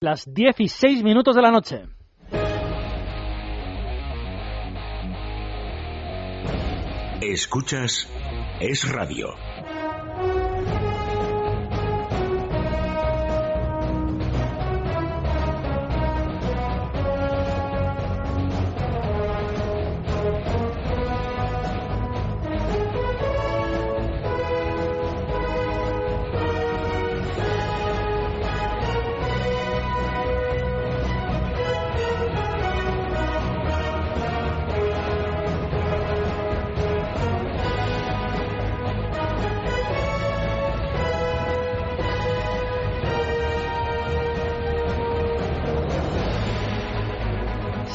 Las 16 minutos de la noche. Escuchas Es Radio.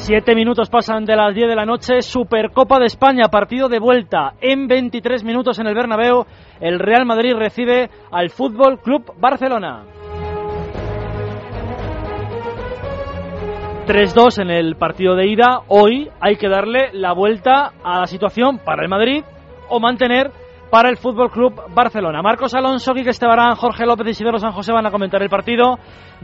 Siete minutos pasan de las 10 de la noche. Supercopa de España, partido de vuelta. En 23 minutos en el Bernabéu, el Real Madrid recibe al Fútbol Club Barcelona. 3-2 en el partido de ida. Hoy hay que darle la vuelta a la situación para el Madrid o mantener para el Fútbol Club Barcelona. Marcos Alonso, Quique Estebarán, Jorge López y Isidoro San José van a comentar el partido.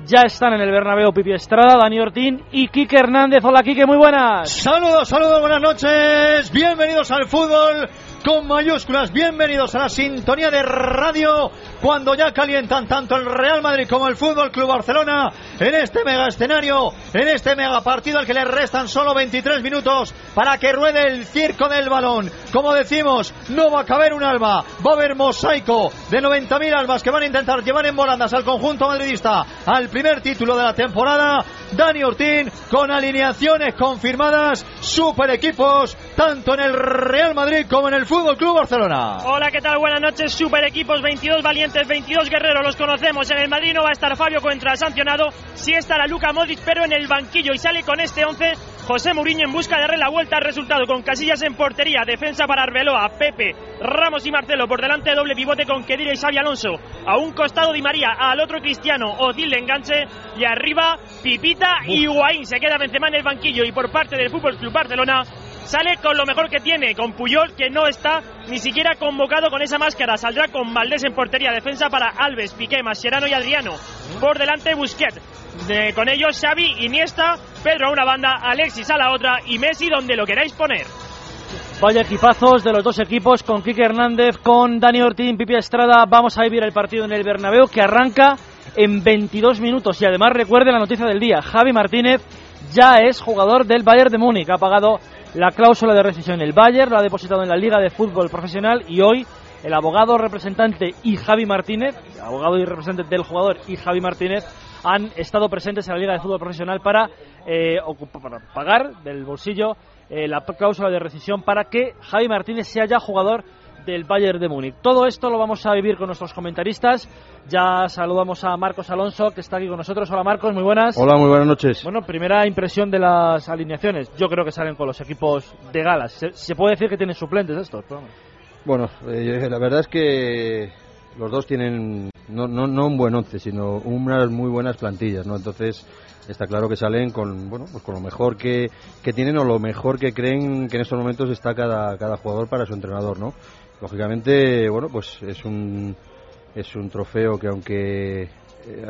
Ya están en el Bernabéu Pipi Estrada, Dani Ortín y Quique Hernández. Hola Quique, muy buenas. Saludos, saludos, buenas noches. Bienvenidos al fútbol con mayúsculas. Bienvenidos a la sintonía de radio cuando ya calientan tanto el Real Madrid como el Fútbol Club Barcelona en este mega escenario, en este mega partido al que le restan solo 23 minutos para que ruede el circo del balón. Como decimos, no va a caber un alma, va a haber mosaico de 90.000 almas que van a intentar llevar en volandas al conjunto madridista al primer título de la temporada. Dani Ortín con alineaciones confirmadas, super equipos, tanto en el Real Madrid como en el Fútbol Club Barcelona. Hola, ¿qué tal? Buenas noches, super equipos, 22 valientes, 22 guerreros, los conocemos. En el Madrid no va a estar Fabio Contra sancionado, sí estará Luca Modric, pero en el banquillo. Y sale con este 11 José Mourinho en busca de darle la vuelta al resultado. Con Casillas en portería, defensa para Arbeloa, Pepe, Ramos y Marcelo. Por delante de doble pivote con Kedira y Xavi Alonso. A un costado Di María, al otro Cristiano, Odil enganche. Y arriba Pipita y Guaín. Se queda Benzema en el banquillo. Y por parte del Fútbol Club Barcelona sale con lo mejor que tiene, con Puyol que no está ni siquiera convocado con esa máscara. Saldrá con Valdés en portería, defensa para Alves, Piqué, Mascherano y Adriano. Por delante Busquets. con ellos Xavi, Iniesta, Pedro a una banda, Alexis a la otra y Messi donde lo queráis poner. Vaya equipazos de los dos equipos con Quique Hernández, con Dani Ortín, Pipi Estrada. Vamos a vivir el partido en el Bernabéu que arranca en 22 minutos. Y además recuerde la noticia del día, Javi Martínez ya es jugador del Bayern de Múnich. Ha pagado la cláusula de rescisión el Bayern, lo ha depositado en la Liga de Fútbol Profesional y hoy el abogado representante y Javi Martínez, abogado y representante del jugador y Javi Martínez, han estado presentes en la Liga de Fútbol Profesional para, eh, para pagar del bolsillo eh, la cláusula de rescisión para que Javi Martínez sea ya jugador del Bayern de Múnich. Todo esto lo vamos a vivir con nuestros comentaristas. Ya saludamos a Marcos Alonso, que está aquí con nosotros. Hola Marcos, muy buenas. Hola, muy buenas noches. Bueno, primera impresión de las alineaciones. Yo creo que salen con los equipos de galas. Se, puede decir que tienen suplentes estos. Bueno, eh, la verdad es que los dos tienen no, no, no un buen once, sino unas muy buenas plantillas, ¿no? Entonces está claro que salen con bueno pues con lo mejor que, que tienen o lo mejor que creen que en estos momentos está cada, cada jugador para su entrenador, ¿no? Lógicamente, bueno, pues es un, es un trofeo que aunque eh,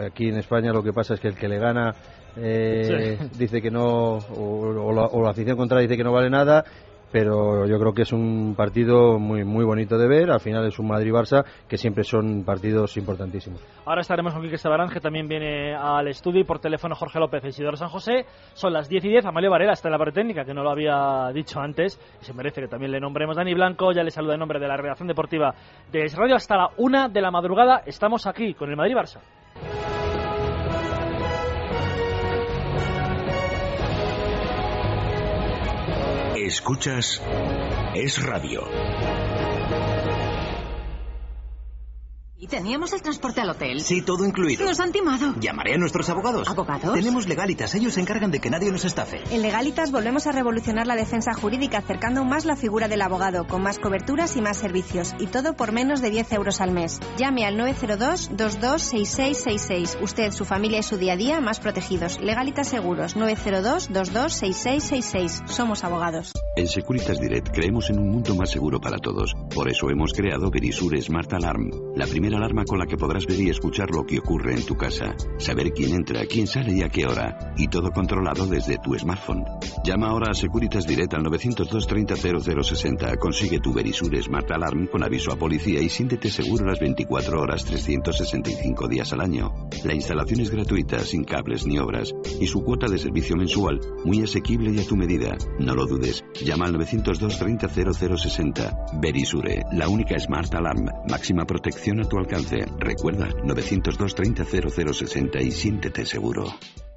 aquí en España lo que pasa es que el que le gana eh, dice que no, o, la, o, la, afición contraria dice que no vale nada pero yo creo que es un partido muy muy bonito de ver. Al final es un Madrid-Barça que siempre son partidos importantísimos. Ahora estaremos con Quique Estebarán, que también viene al estudio y por teléfono Jorge López y Isidoro San José. Son las 10 y 10. Amalio Varela está en la parte técnica, que no lo había dicho antes. Se merece que también le nombremos Dani Blanco. Ya le saluda en nombre de la redacción deportiva de Radio. Hasta la una de la madrugada estamos aquí con el Madrid-Barça. Escuchas Es Radio. Teníamos el transporte al hotel? Sí, todo incluido. Nos han timado. Llamaré a nuestros abogados. ¿Abogados? Tenemos Legalitas. Ellos se encargan de que nadie nos estafe. En Legalitas volvemos a revolucionar la defensa jurídica acercando aún más la figura del abogado, con más coberturas y más servicios. Y todo por menos de 10 euros al mes. Llame al 902-226666. Usted, su familia y su día a día más protegidos. Legalitas Seguros. 902-226666. Somos abogados. En Securitas Direct creemos en un mundo más seguro para todos. Por eso hemos creado Verisur Smart Alarm, la primera alarma con la que podrás ver y escuchar lo que ocurre en tu casa, saber quién entra, quién sale y a qué hora, y todo controlado desde tu smartphone. Llama ahora a Securitas Direct al 902 30 0060. Consigue tu Verisure Smart Alarm con aviso a policía y siéntete seguro las 24 horas 365 días al año. La instalación es gratuita, sin cables ni obras, y su cuota de servicio mensual muy asequible y a tu medida. No lo dudes. Llama al 902 30 0060. Verisure, la única Smart Alarm. Máxima protección a tu alcance. Recuerda 902 30 0060 y siéntete seguro.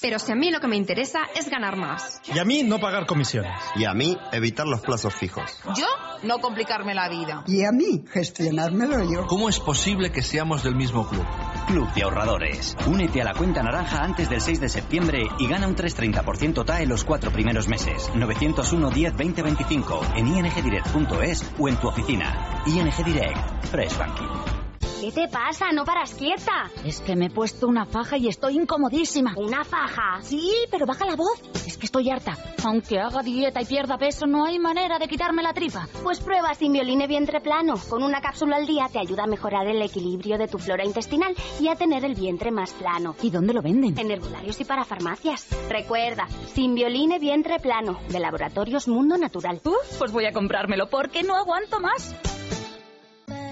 pero si a mí lo que me interesa es ganar más. Y a mí no pagar comisiones. Y a mí evitar los plazos fijos. Yo no complicarme la vida. Y a mí gestionármelo yo. ¿Cómo es posible que seamos del mismo club? Club de Ahorradores. Únete a la cuenta naranja antes del 6 de septiembre y gana un 330% TAE los cuatro primeros meses. 901 10 20 25 en ingdirect.es o en tu oficina. ING Direct. Fresh Banking. ¿Qué te pasa? No paras quieta. Es que me he puesto una faja y estoy incomodísima. ¿Una faja? Sí, pero baja la voz. Es que estoy harta. Aunque haga dieta y pierda peso, no hay manera de quitarme la tripa. Pues prueba Simbioline vientre plano. Con una cápsula al día te ayuda a mejorar el equilibrio de tu flora intestinal y a tener el vientre más plano. ¿Y dónde lo venden? En herbolarios y para farmacias. Recuerda, Simbioline vientre plano, de Laboratorios Mundo Natural. Uf, pues voy a comprármelo porque no aguanto más.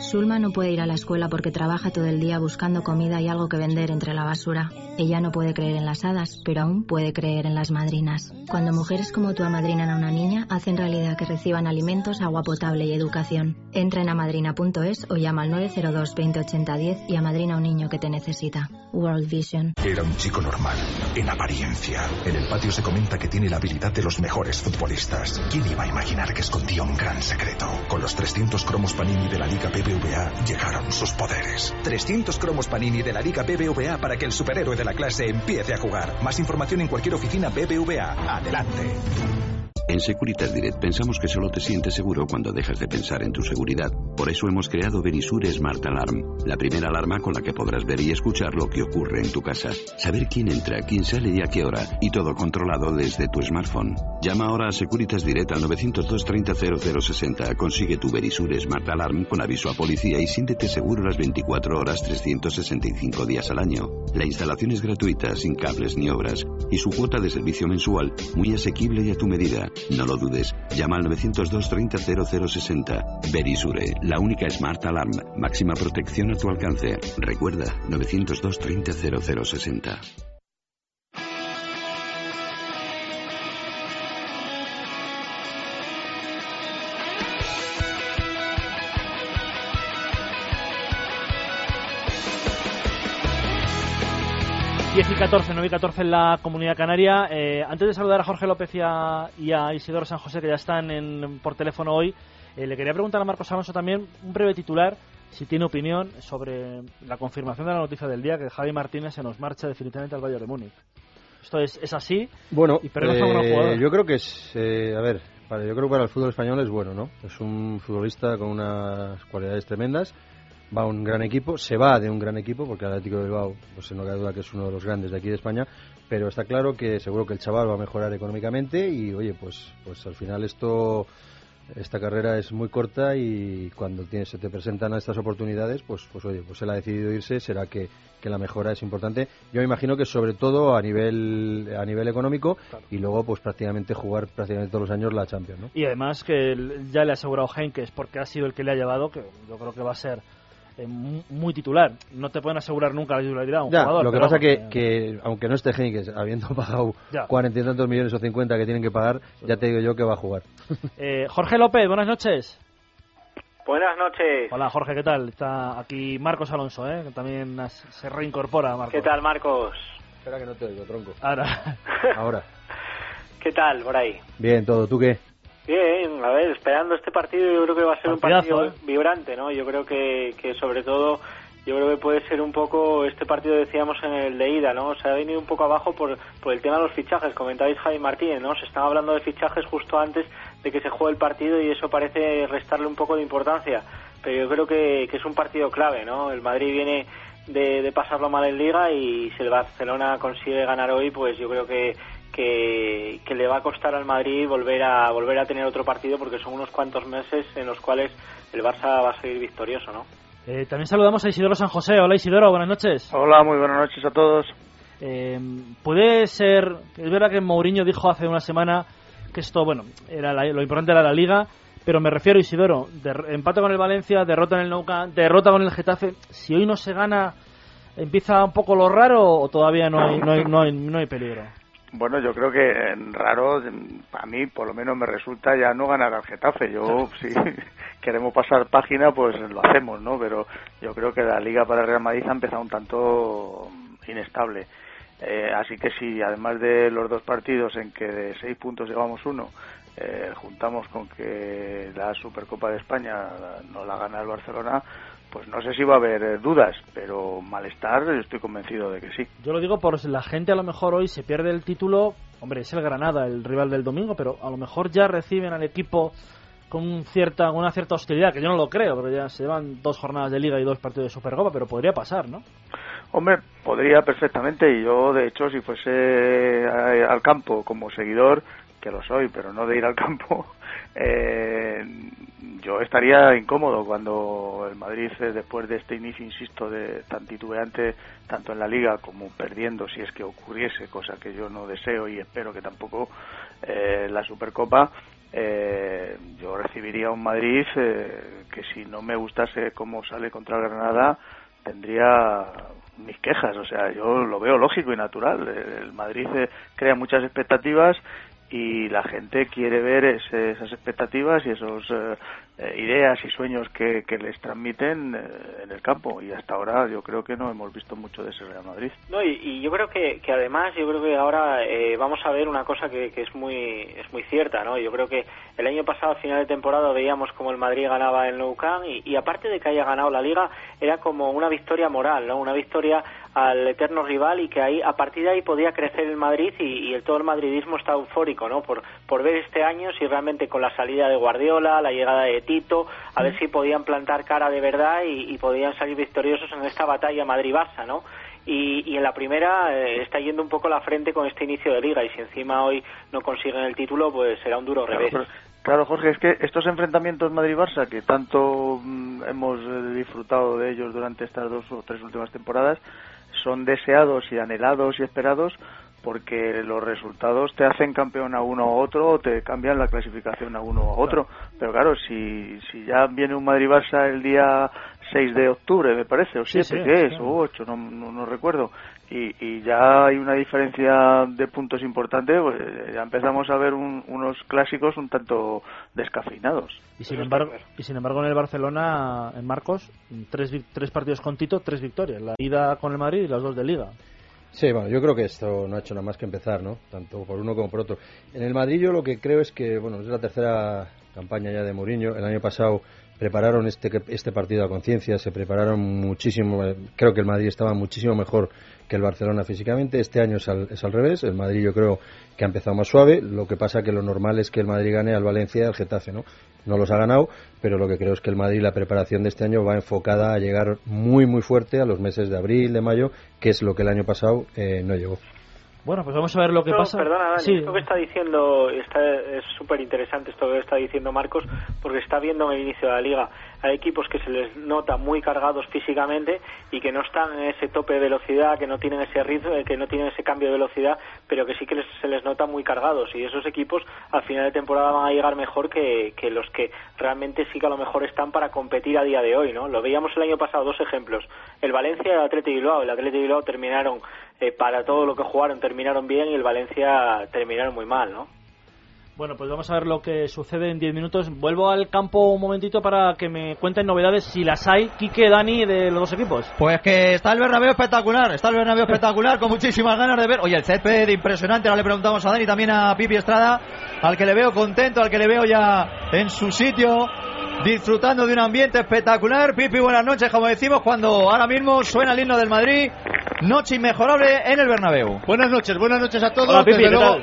Sulma no puede ir a la escuela porque trabaja todo el día buscando comida y algo que vender entre la basura. Ella no puede creer en las hadas, pero aún puede creer en las madrinas. Cuando mujeres como tú amadrinan a una niña, hacen realidad que reciban alimentos, agua potable y educación. Entra en amadrina.es o llama al 902 2080 10 y amadrina a un niño que te necesita. World Vision. Era un chico normal, en apariencia. En el patio se comenta que tiene la habilidad de los mejores futbolistas. ¿Quién iba a imaginar que escondía un gran secreto? Con los 300 cromos Panini de la Liga BBVA llegaron sus poderes. 300 cromos Panini de la Liga BBVA para que el superhéroe de la clase empiece a jugar. Más información en cualquier oficina BBVA. Adelante. En Securitas Direct pensamos que solo te sientes seguro cuando dejas de pensar en tu seguridad. Por eso hemos creado Verisure Smart Alarm, la primera alarma con la que podrás ver y escuchar lo que ocurre en tu casa, saber quién entra, quién sale y a qué hora, y todo controlado desde tu smartphone. Llama ahora a Securitas Direct al 902 30 0060. Consigue tu Verisure Smart Alarm con aviso a policía y siéntete seguro las 24 horas 365 días al año. La instalación es gratuita, sin cables ni obras, y su cuota de servicio mensual muy asequible y a tu medida. No lo dudes. Llama al 902 30 0060. Verisure, la única Smart Alarm. Máxima protección a tu alcance. Recuerda, 902 30 0060. Y 14, 9 y 14 en la Comunidad Canaria. Eh, antes de saludar a Jorge López y a, y a Isidoro San José, que ya están en, por teléfono hoy, eh, le quería preguntar a Marcos Alonso también un breve titular, si tiene opinión sobre la confirmación de la noticia del día que Javi Martínez se nos marcha definitivamente al Bayern de Múnich. Esto es, es así. Bueno, y eh, yo creo que es, eh, a ver, para- yo creo que para el fútbol español es bueno, ¿no? Es un futbolista con unas cualidades tremendas, va a un gran equipo, se va de un gran equipo, porque el Atlético de Bilbao, pues no cabe duda que es uno de los grandes de aquí de España, pero está claro que seguro que el chaval va a mejorar económicamente y, oye, pues, pues al final esto esta carrera es muy corta y cuando tienes, se te presentan estas oportunidades, pues, pues oye, pues él ha decidido irse, será que, que la mejora es importante. Yo me imagino que sobre todo a nivel a nivel económico y luego pues prácticamente jugar prácticamente todos los años la Champions, ¿no? Y además que ya le ha asegurado Henkes, porque ha sido el que le ha llevado, que yo creo que va a ser muy titular. No te pueden asegurar nunca la titularidad a un Ya, jugador. lo que pasa que, vamos, que aunque no esté Henkes, habiendo pagado cuarenta y tantos millones o cincuenta que tienen que pagar, ya te digo yo que va a jugar. eh, Jorge López, buenas noches. Buenas noches. Hola Jorge, ¿qué tal? Está aquí Marcos Alonso, ¿eh? que también se reincorpora Marcos. ¿Qué tal, Marcos? Espera que no te oigo, tronco. Ahora. Ahora. ¿Qué tal por ahí? Bien, todo. ¿Tú qué? Bien, a ver, esperando este partido yo creo que va a ser un partido ¿eh? vibrante, ¿no? Yo creo que, que sobre todo, yo creo que puede ser un poco, este partido decíamos en el de ida, ¿no? Se ha venido un poco abajo por, por el tema de los fichajes, comentabais Javi Martínez, ¿no? Se estaba hablando de fichajes justo antes de que se juegue el partido y eso parece restarle un poco de importancia, pero yo creo que, que es un partido clave, ¿no? El Madrid viene de, de pasarlo mal en Liga y si el Barcelona consigue ganar hoy, pues yo creo que que, que le va a costar al Madrid volver a volver a tener otro partido porque son unos cuantos meses en los cuales el Barça va a seguir victorioso, ¿no? Eh, también saludamos a Isidoro San José. Hola Isidoro, buenas noches. Hola, muy buenas noches a todos. Eh, puede ser, es verdad que Mourinho dijo hace una semana que esto, bueno, era la- lo importante era la liga, pero me refiero, Isidoro, de, empate con el Valencia, derrota en el Nou Camp, derrota con el Getafe. Si hoy no se gana, ¿empieza un poco lo raro o todavía no hay, no hay, no hay, no hay peligro? Bueno, yo creo que eh, raro, a mí por lo menos me resulta ya no ganar al Getafe. Yo, si queremos pasar página, pues lo hacemos, ¿no? Pero yo creo que la liga para el Real Madrid ha empezado un tanto inestable. Eh, así que si además de los dos partidos en que de seis puntos llevamos uno, eh, juntamos con que la Supercopa de España no la gana el Barcelona, pues no sé si va a haber eh, dudas, pero malestar estoy convencido de que sí. Yo lo digo por la gente a lo mejor hoy se pierde el título, hombre, es el Granada, el rival del domingo, pero a lo mejor ya reciben al equipo con cierta, una cierta hostilidad, que yo no lo creo, porque ya se llevan dos jornadas de liga y dos partidos de Supercopa, pero podría pasar, ¿no? Hombre, podría perfectamente y yo, de hecho, si fuese a- al campo como seguidor, que lo soy, pero no de ir al campo, eh, yo estaría incómodo cuando el Madrid, eh, después de este inicio, insisto, de tan titubeante, tanto en la Liga como perdiendo, si es que ocurriese, cosa que yo no deseo y espero que tampoco, eh, la Supercopa, eh, yo recibiría un Madrid eh, que si no me gustase cómo sale contra Granada, tendría mis quejas. O sea, yo lo veo lógico y natural. El Madrid eh, crea muchas expectativas y la gente quiere ver ese- esas expectativas y esos eh, eh, ideas y sueños que, les transmiten eh, en el campo. Y hasta ahora yo creo que no hemos visto mucho de ese Real Madrid. No, y, y yo creo que, que además, yo creo que ahora eh, vamos a ver una cosa que, que es muy es muy cierta, ¿no? Yo creo que el año pasado, a final de temporada, veíamos como el Madrid ganaba el Nou Camp y, y aparte de que haya ganado la Liga, era como una victoria moral, ¿no? Una victoria al eterno rival y que ahí a partir de ahí podía crecer el Madrid y, y el, todo el madridismo está eufórico, ¿no? Por, por ver este año si realmente con la salida de Guardiola, la llegada de Tito, a ver si podían plantar cara de verdad y, y podían salir victoriosos en esta batalla Madrid-Barça, ¿no? Y, y en la primera eh, está yendo un poco la frente con este inicio de liga y si encima hoy no consiguen el título pues será un duro Claro, revés. pero- Claro, Jorge, es que estos enfrentamientos Madrid-Barça, que tanto mm, hemos eh, disfrutado de ellos durante estas dos o tres últimas temporadas, son deseados y anhelados y esperados porque los resultados te hacen campeón a uno u otro o te cambian la clasificación a uno u otro. Pero claro, si, si ya viene un Madrid-Barça el día 6 de octubre, me parece, o 7, sí, ¿qué es? O 8, no, no, no recuerdo. Y, y ya hay una diferencia de puntos importante, pues eh, ya empezamos a ver un- unos clásicos un tanto descafeinados. Y sin embargo, y sin embargo en el Barcelona, en Marcos, tres, vic- tres partidos con Tito, tres victorias. La ida con el Madrid y las dos de Liga. Sí, bueno, yo creo que esto no ha hecho nada más que empezar, ¿no? Tanto por uno como por otro. En el Madrid yo lo que creo es que, bueno, es la tercera campaña ya de Mourinho. El año pasado prepararon este, este partido a conciencia, se prepararon muchísimo. eh, Creo que el Madrid estaba muchísimo mejor que el Barcelona físicamente. Este año es al, es al revés. El Madrid yo creo que ha empezado más suave. Lo que pasa que lo normal es que el Madrid gane al Valencia y al Getafe, ¿no? No los ha ganado, pero lo que creo es que el Madrid, la preparación de este año va enfocada a llegar muy, muy fuerte a los meses de abril, de mayo, que es lo que el año pasado eh, no llegó. Bueno, pues vamos a ver lo que No, pasa. Perdona, Dani, Sí. esto que está diciendo está, es súper interesante esto que está diciendo Marcos, porque está viendo en el inicio de la liga. Hay equipos que se les nota muy cargados físicamente y que no están en ese tope de velocidad, que no tienen ese ritmo, que no tienen ese cambio de velocidad, pero que sí que les- se les nota muy cargados. Y esos equipos al final de temporada van a llegar mejor que, que los que realmente sí que a lo mejor están para competir a día de hoy, ¿no? Lo veíamos el año pasado, dos ejemplos. El Valencia y el Atleti Bilbao. El Atleti Bilbao terminaron eh, para todo lo que jugaron terminaron bien y el Valencia terminaron muy mal, ¿no? Bueno, pues vamos a ver lo que sucede en 10 minutos. Vuelvo al campo un momentito para que me cuenten novedades, si las hay, Quique, Dani, de los dos equipos. Pues que está el Bernabéu espectacular, está el Bernabéu espectacular, con muchísimas ganas de ver. Oye, el césped impresionante, ahora le preguntamos a Dani, también a Pipi Estrada, al que le veo contento, al que le veo ya en su sitio, disfrutando de un ambiente espectacular. Pipi, buenas noches, como decimos, cuando ahora mismo suena el himno del Madrid. Noche inmejorable en el Bernabéu. Buenas noches, buenas noches a todos. Hola, Pipi,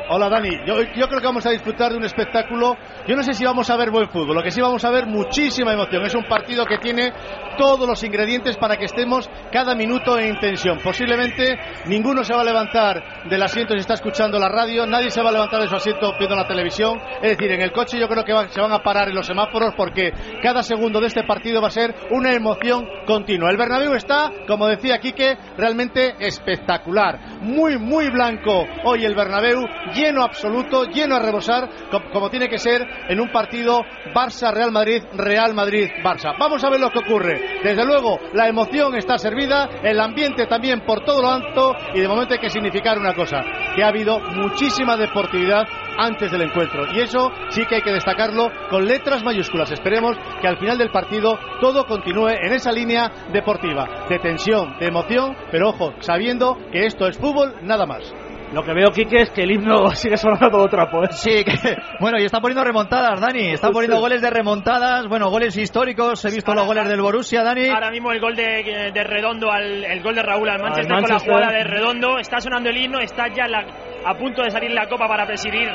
hola Dani. Yo, yo creo que vamos a disfrutar de un espectáculo. Yo no sé si vamos a ver buen fútbol, lo que sí vamos a ver muchísima emoción. Es un partido que tiene todos los ingredientes para que estemos cada minuto en tensión. Posiblemente ninguno se va a levantar del asiento si está escuchando la radio, nadie se va a levantar de su asiento viendo la televisión. Es decir, en el coche yo creo que va- se van a parar en los semáforos porque cada segundo de este partido va a ser una emoción continua. El Bernabéu está, como decía Quique, realmente espectacular. Muy, muy blanco hoy el Bernabéu, lleno absoluto, lleno a rebosar, co- como tiene que ser en un partido Barça-Real Madrid, Real Madrid-Barça. Vamos a ver lo que ocurre. Desde luego, la emoción está servida, el ambiente también por todo lo alto y de momento hay que significar una cosa, que ha habido muchísima deportividad antes del encuentro y eso sí que hay que destacarlo con letras mayúsculas. Esperemos que al final del partido todo continúe en esa línea deportiva, de tensión, de emoción, pero ojo, sabiendo que esto es fútbol, nada más. Lo que veo, Quique, es que el himno sigue sonando todo trapo. ¿eh? Sí, que, bueno, y está poniendo remontadas, Dani. Está poniendo goles de remontadas, bueno, goles históricos. He visto los goles del Borussia, Dani. Ahora mismo el gol de, de Redondo, al, el gol de Raúl al Manchester, con Manchester. la jugada de Redondo. Está sonando el himno, está ya la- a punto de salir la copa para presidir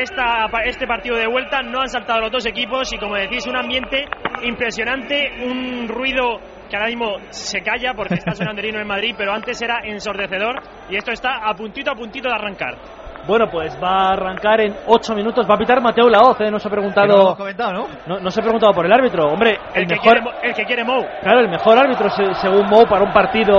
esta, este partido de vuelta. No han saltado los dos equipos y, como decís, un ambiente impresionante, un ruido que ahora mismo se calla porque está sonando el himno en Madrid, pero antes era ensordecedor y esto está a puntito a puntito de arrancar. Bueno, pues va a arrancar en 8 minutos. Va a pitar Mateo Laoz, ¿eh? No se ha no preguntado. ¿no? No, no se ha preguntado por el árbitro. Hombre, el, El, que, mejor. quiere, Mo- el que quiere Mou. Claro, el mejor árbitro se- según Mou para un partido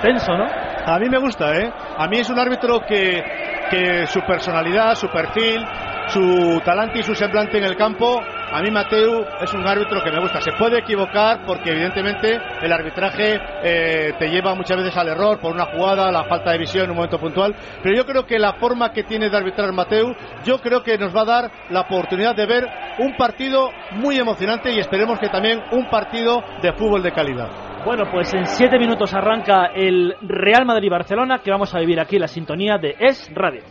tenso, ¿no? A mí me gusta, ¿eh? A mí es un árbitro que, que su personalidad, su perfil, su talante y su semblante en el campo, a mí Mateu es un árbitro que me gusta. Se puede equivocar porque evidentemente el arbitraje eh, te lleva muchas veces al error por una jugada, la falta de visión en un momento puntual, pero yo creo que la forma que tiene de arbitrar Mateu, yo creo que nos va a dar la oportunidad de ver un partido muy emocionante y esperemos que también un partido de fútbol de calidad. Bueno, pues en 7 minutos arranca el Real Madrid-Barcelona, que vamos a vivir aquí la sintonía de Es Radio.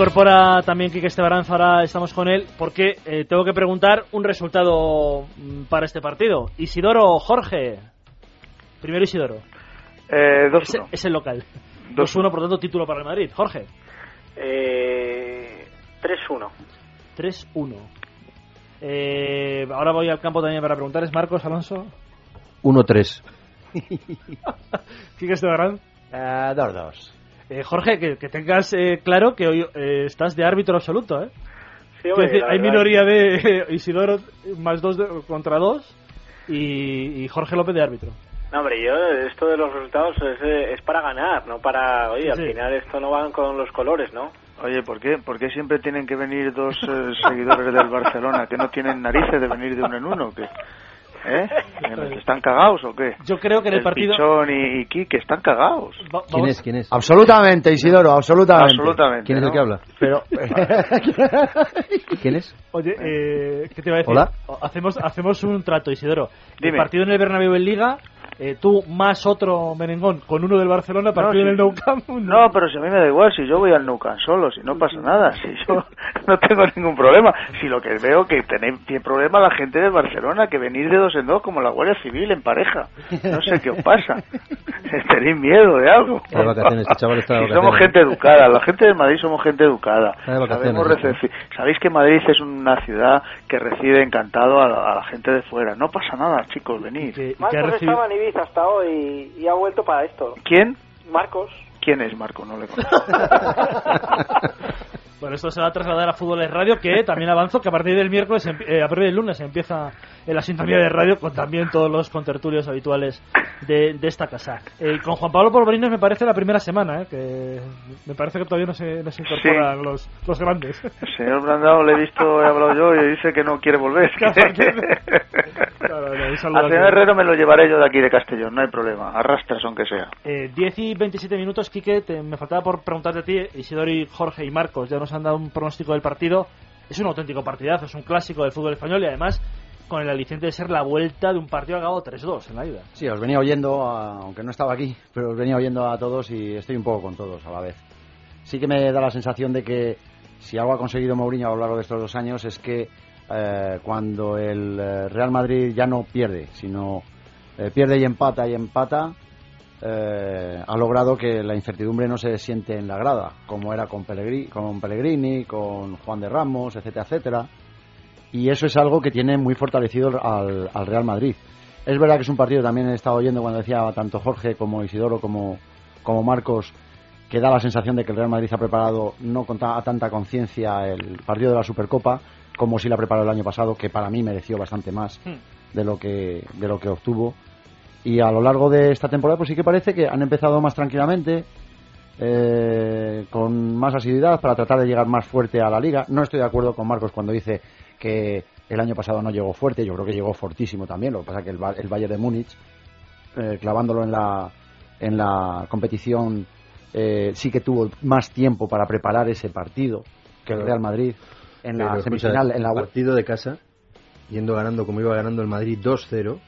Incorpora también Quique Estebaranz, ahora estamos con él, porque eh, tengo que preguntar un resultado mm, para este partido. Isidoro Jorge. Primero Isidoro. Eh, Es, 2-1. es el local. 2-1. 2-1, por tanto, título para el Madrid. Jorge. Eh, 3-1. 3-1. Eh, ahora voy al campo también para preguntar. ¿Es Marcos Alonso? 1-3. Quique Estebaranz. 2-2. Eh, Jorge, que, que tengas eh, claro que hoy eh, estás de árbitro absoluto, ¿eh? Sí, decir, hay minoría de Isidoro más dos de- contra dos y, y Jorge López de árbitro. No, hombre, yo esto de los resultados es, eh, es para ganar, no para... Oye, al Sí. final esto no van con los colores, ¿no? Oye, ¿por qué? ¿por qué siempre tienen que venir dos eh, seguidores del Barcelona que no tienen narices de venir de uno en uno? ¿Qué? ¿Eh? ¿Están cagados o qué? Yo creo que en el partido- Pichón y, y Quique están cagados. ¿Quién es? ¿Quién es? Absolutamente, Isidoro, absolutamente. Absolutamente. ¿Quién es el que habla? Pero. ¿Quién es? Oye, eh, ¿qué te iba a decir? Hola. Hacemos, hacemos un trato, Isidoro. El Dime. partido en el Bernabéu en Liga, eh, tú más otro merengón con uno del Barcelona, partido sí. en el Nou Camp. No, pero si a mí me da igual, si yo voy al Nou Camp solo, si no pasa nada, si yo no tengo ningún problema. Si lo que veo que tenéis, tiene problema la gente de Barcelona, que venís de dos en dos como la Guardia Civil en pareja. No sé qué os pasa. Tenéis miedo de algo. Está de vacaciones, este chaval está de Si somos gente educada, la gente de Madrid somos gente educada. Este. Sabéis que Madrid es una ciudad que recibe encantado a la, a la gente de fuera. No pasa nada, chicos, venid. Ibiza hasta hoy y ha vuelto para esto. ¿Quién? Marcos. ¿Quién es Marco? No le conozco. Bueno, esto se va a trasladar a Fútbol Radio, que también avanzo, que a partir del miércoles, eh, a partir del lunes empieza en la sintonía de radio con también todos los contertulios habituales de, de esta casa. Eh, con Juan Pablo Polvorinos me parece la primera semana, eh, que me parece que todavía no se, no se incorporan Sí. los, los grandes. El señor Brandao le he visto, he hablado yo y dice que no quiere volver. Claro, no, Al señor. Herrero me lo llevaré yo de aquí de Castellón, no hay problema. Arrastras aunque sea. Eh, 10 y 27 minutos, Quique, te- me faltaba por preguntarte a ti, Isidori, Jorge y Marcos, ya nos han dado un pronóstico del partido. Es un auténtico partidazo, es un clásico del fútbol español y además con el aliciente de ser la vuelta de un partido acabado 3-2 en la ida. Sí, os venía oyendo, a- aunque no estaba aquí, pero os venía oyendo a todos y estoy un poco con todos a la vez. Sí que me da la sensación de que si algo ha conseguido Mourinho a lo largo de estos dos años es que eh, cuando el eh, Real Madrid ya no pierde, sino eh, pierde y empata y empata, eh, ha logrado que la incertidumbre no se siente en la grada, como era con Pellegrini, con, Pellegrini, con Juan de Ramos, etcétera, etcétera. Y eso es algo que tiene muy fortalecido al, al Real Madrid. Es verdad que es un partido, también he estado oyendo cuando decía tanto Jorge como Isidoro como, como Marcos, que da la sensación de que el Real Madrid ha preparado no con ta- a tanta conciencia el partido de la Supercopa como si la preparó el año pasado, que para mí mereció bastante más de lo que, de lo que obtuvo. Y a lo largo de esta temporada, pues sí que parece que han empezado más tranquilamente, eh, con más asiduidad para tratar de llegar más fuerte a la liga. No estoy de acuerdo con Marcos cuando dice que el año pasado no llegó fuerte, yo creo que llegó fortísimo también. Lo que pasa que el, el Bayern de Múnich, eh, clavándolo en la, en la competición, eh, sí que tuvo más tiempo para preparar ese partido que el Real Madrid en la Pero, semifinal, escucha, en la partido de casa, yendo ganando como iba ganando el Madrid 2-0,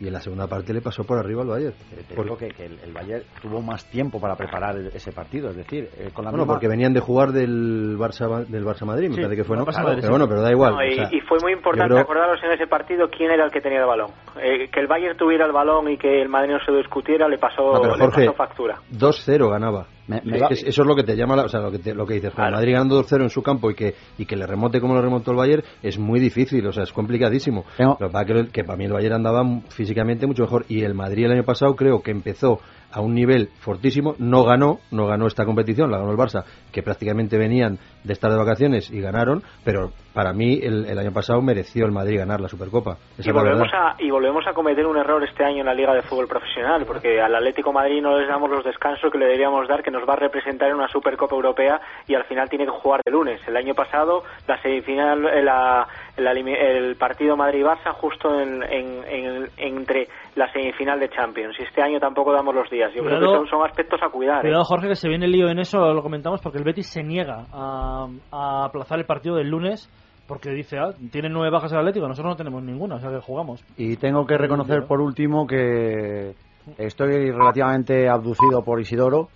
y en la segunda parte le pasó por arriba al Bayern. Por- que, que el, el Bayern tuvo más tiempo para preparar el- ese partido, es decir, eh, con la Bueno, misma- porque venían de jugar del Barça del Barça Madrid, me Sí, parece que fue, ¿no? Claro, Madrid, pero sí. bueno, pero da igual. No, y, o sea, y fue muy importante creo- acordaros en ese partido quién era el que tenía el balón. Eh, que el Bayern tuviera el balón y que el Madrid no se lo discutiera le pasó, No, pero le Jorge, pasó factura. 2-0 ganaba. Me- me Es- va- es- eso es lo que te llama, la- o sea, lo que, te- lo que dices. Joder, Madrid ganando 2-0 en su campo y que, y que le remonte como lo remontó el Bayern es muy difícil, o sea, es complicadísimo. Lo que que, para mí el Bayern andaba físicamente mucho mejor y el Madrid el año pasado creo que empezó a un nivel fortísimo, no ganó, no ganó esta competición, la ganó el Barça, que prácticamente venían de estar de vacaciones y ganaron, pero para mí el, el año pasado mereció el Madrid ganar la Supercopa. Esa Y volvemos, a, y volvemos a cometer un error este año en la Liga de Fútbol Profesional, porque al Atlético Madrid no les damos los descansos que le deberíamos dar, que nos va a representar en una Supercopa Europea y al final tiene que jugar de lunes. El año pasado, la semifinal, eh, la- la el partido Madrid-Barça justo en- en- en- entre la semifinal de Champions. Y este año tampoco damos los días. Yo creo que son, son aspectos a cuidar. ¿eh? Cuidado, Jorge, que se viene el lío en eso, lo comentamos, porque el Betis se niega a, a aplazar el partido del lunes porque dice, ah, tienen nueve bajas el Atlético, nosotros no tenemos ninguna, o sea que jugamos. Y tengo que reconocer por último que estoy relativamente abducido por Isidoro.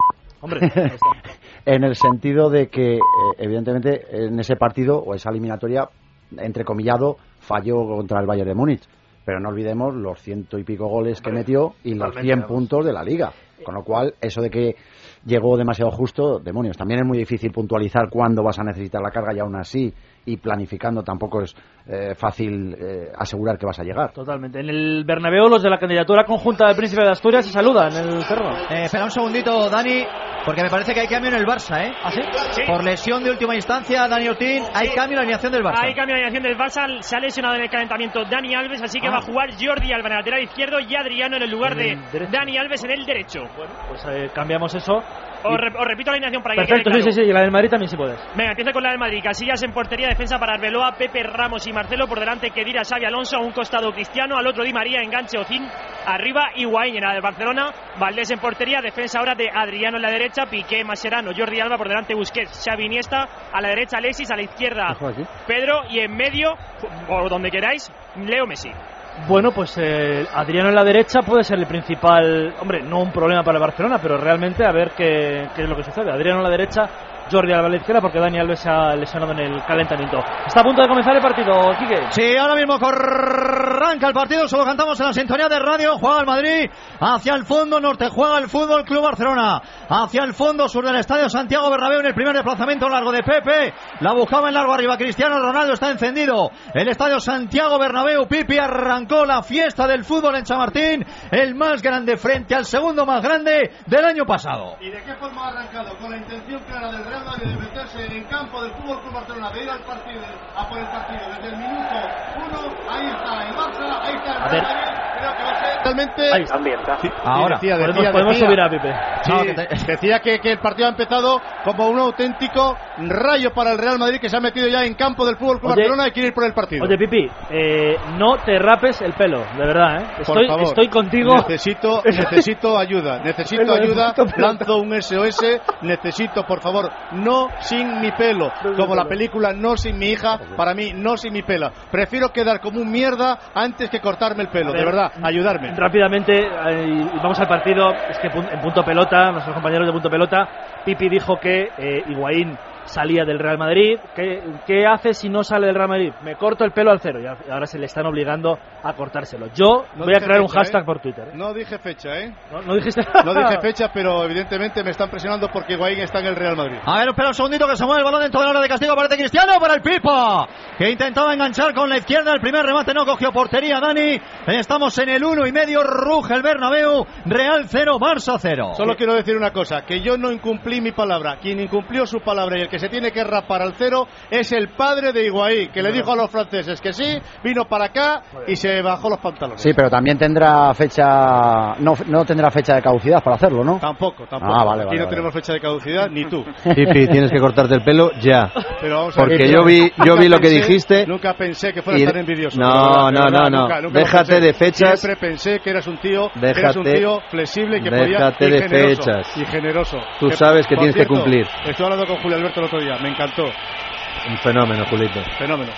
Hombre, en el sentido de que, eh, evidentemente, en ese partido o esa eliminatoria, entrecomillado, falló contra el Bayern de Múnich. Pero no olvidemos los ciento y pico goles que metió y los totalmente, 100 vamos. puntos de la liga. Con lo cual, eso de que llegó demasiado justo, demonios. También es muy difícil puntualizar cuándo vas a necesitar la carga y aún así, y planificando tampoco es eh, fácil eh, asegurar que vas a llegar. Totalmente. En el Bernabéu, los de la candidatura conjunta del Príncipe de Asturias se saludan en el terreno. Eh, espera un segundito, Dani, porque me parece que hay cambio en el Barça, ¿eh? ¿Ah, sí? Por lesión de última instancia, Dani Ortín, hay cambio en la alineación del Barça. Hay cambio de alineación del Barça, se ha lesionado en el calentamiento Dani Alves, así que Ah. va a jugar Jordi Alba en el lateral izquierdo y Adriano en el lugar de el derecho. Dani Alves en el derecho. Pues eh, cambiamos eso. Os, re- os repito la alineación para que Perfecto, sí, claro. sí, sí, y la del Madrid también si puedes. Venga, empieza con la del Madrid. Casillas en portería, defensa para Arbeloa, Pepe Ramos y Marcelo. Por delante, Kedira, Xavi Alonso. A un costado, Cristiano. Al otro, Di María, enganche Ocín. Arriba, Higuaín en la del Barcelona. Valdés en portería, defensa ahora de Adriano en la derecha. Piqué, Mascherano, Jordi Alba. Por delante, Busquets, Xavi Iniesta. A la derecha, Alexis. A la izquierda, Pedro. Y en medio, o donde queráis, Leo Messi. Bueno, pues eh, Adriano en la derecha puede ser el principal, hombre, no un problema para el Barcelona, pero realmente a ver qué, qué es lo que sucede. Adriano en la derecha, Jordi Alba a la izquierda, porque Dani Alves se ha lesionado en el calentamiento. Está a punto de comenzar el partido, Quique. Sí, ahora mismo arranca el partido, solo cantamos en la sintonía de radio, juega el Madrid hacia el fondo norte, juega el Fútbol Club Barcelona, hacia el fondo sur del estadio Santiago Bernabéu en el primer desplazamiento largo de Pepe, la buscaba en largo arriba, Cristiano Ronaldo está encendido, el estadio Santiago Bernabéu, Pipi arrancó la fiesta del fútbol en Chamartín, el más grande frente al segundo más grande del año pasado. ¿Y de qué forma ha arrancado? Con la intención clara del Real Madrid de meterse en el campo del Fútbol Club Barcelona, de ir al partido, a por el partido desde el minuto uno, ahí está el Barça, ahí está el Real Madrid, creo que va a ser realmente... Ahí ambienta. Sí, Ahora, decía, podemos, decía, podemos decía. subir a Pipe. Sí, No, que te- decía que, que el partido ha empezado como un auténtico rayo para el Real Madrid que se ha metido ya en campo del Fútbol Club Oye, Barcelona y quiere ir por el partido. Oye, Pipi, eh, no te rapes el pelo, de verdad, ¿eh? Por Estoy, favor, estoy contigo. Necesito, necesito ayuda, necesito ayuda. Lanzo un SOS. Necesito, por favor, no sin mi pelo. Como la película No sin mi hija, para mí, no sin mi pelo. Prefiero quedar como un mierda antes que cortarme el pelo. De ver, verdad, ayudarme. Rápidamente, eh, vamos al partido. Es que en punto pelota, nuestros compañeros de punto pelota, Pipi dijo que eh, Higuaín salía del Real Madrid. ¿Qué, ¿Qué hace si no sale del Real Madrid? Me corto el pelo al cero y ahora se le están obligando a cortárselo. Yo No voy a crear un fecha, hashtag ¿eh? por Twitter. ¿eh? No dije fecha, ¿eh? ¿No, no dijiste No dije fecha, pero evidentemente me están presionando porque Higuaín está en el Real Madrid. A ver, espera un segundito que se mueve el balón dentro del área de castigo. Aparece Cristiano para el Pipa, que intentaba enganchar con la izquierda. El primer remate no cogió portería, Dani. Estamos en el uno y medio. Ruge el Bernabéu. Real 0, Barça 0. Solo quiero decir una cosa, que yo no incumplí mi palabra. Quien incumplió su palabra y el que se tiene que rapar al cero es el padre de Higuaín, que le dijo a los franceses que sí, vino para acá y se bajó los pantalones. Sí, pero también tendrá fecha. No, no tendrá fecha de caducidad para hacerlo, ¿no? Tampoco, tampoco. Ah, vale, Aquí vale, no vale. tenemos fecha de caducidad, ni tú. Pipi, tienes que cortarte el pelo ya. Pero vamos a ver. Porque yo vi, yo vi lo que pensé- dijiste. Nunca pensé que fuera y- tan envidioso. No, de de no, no, no. nunca, nunca lo Déjate de fechas. Siempre pensé que eras un tío, que eras un Déjate- tío flexible y que podía déjate y de generoso, fechas. y generoso. Tú sabes que tienes que cumplir. Estoy hablando con Julio Alberto el otro día, me encantó, Un fenómeno, Julito. fenómeno.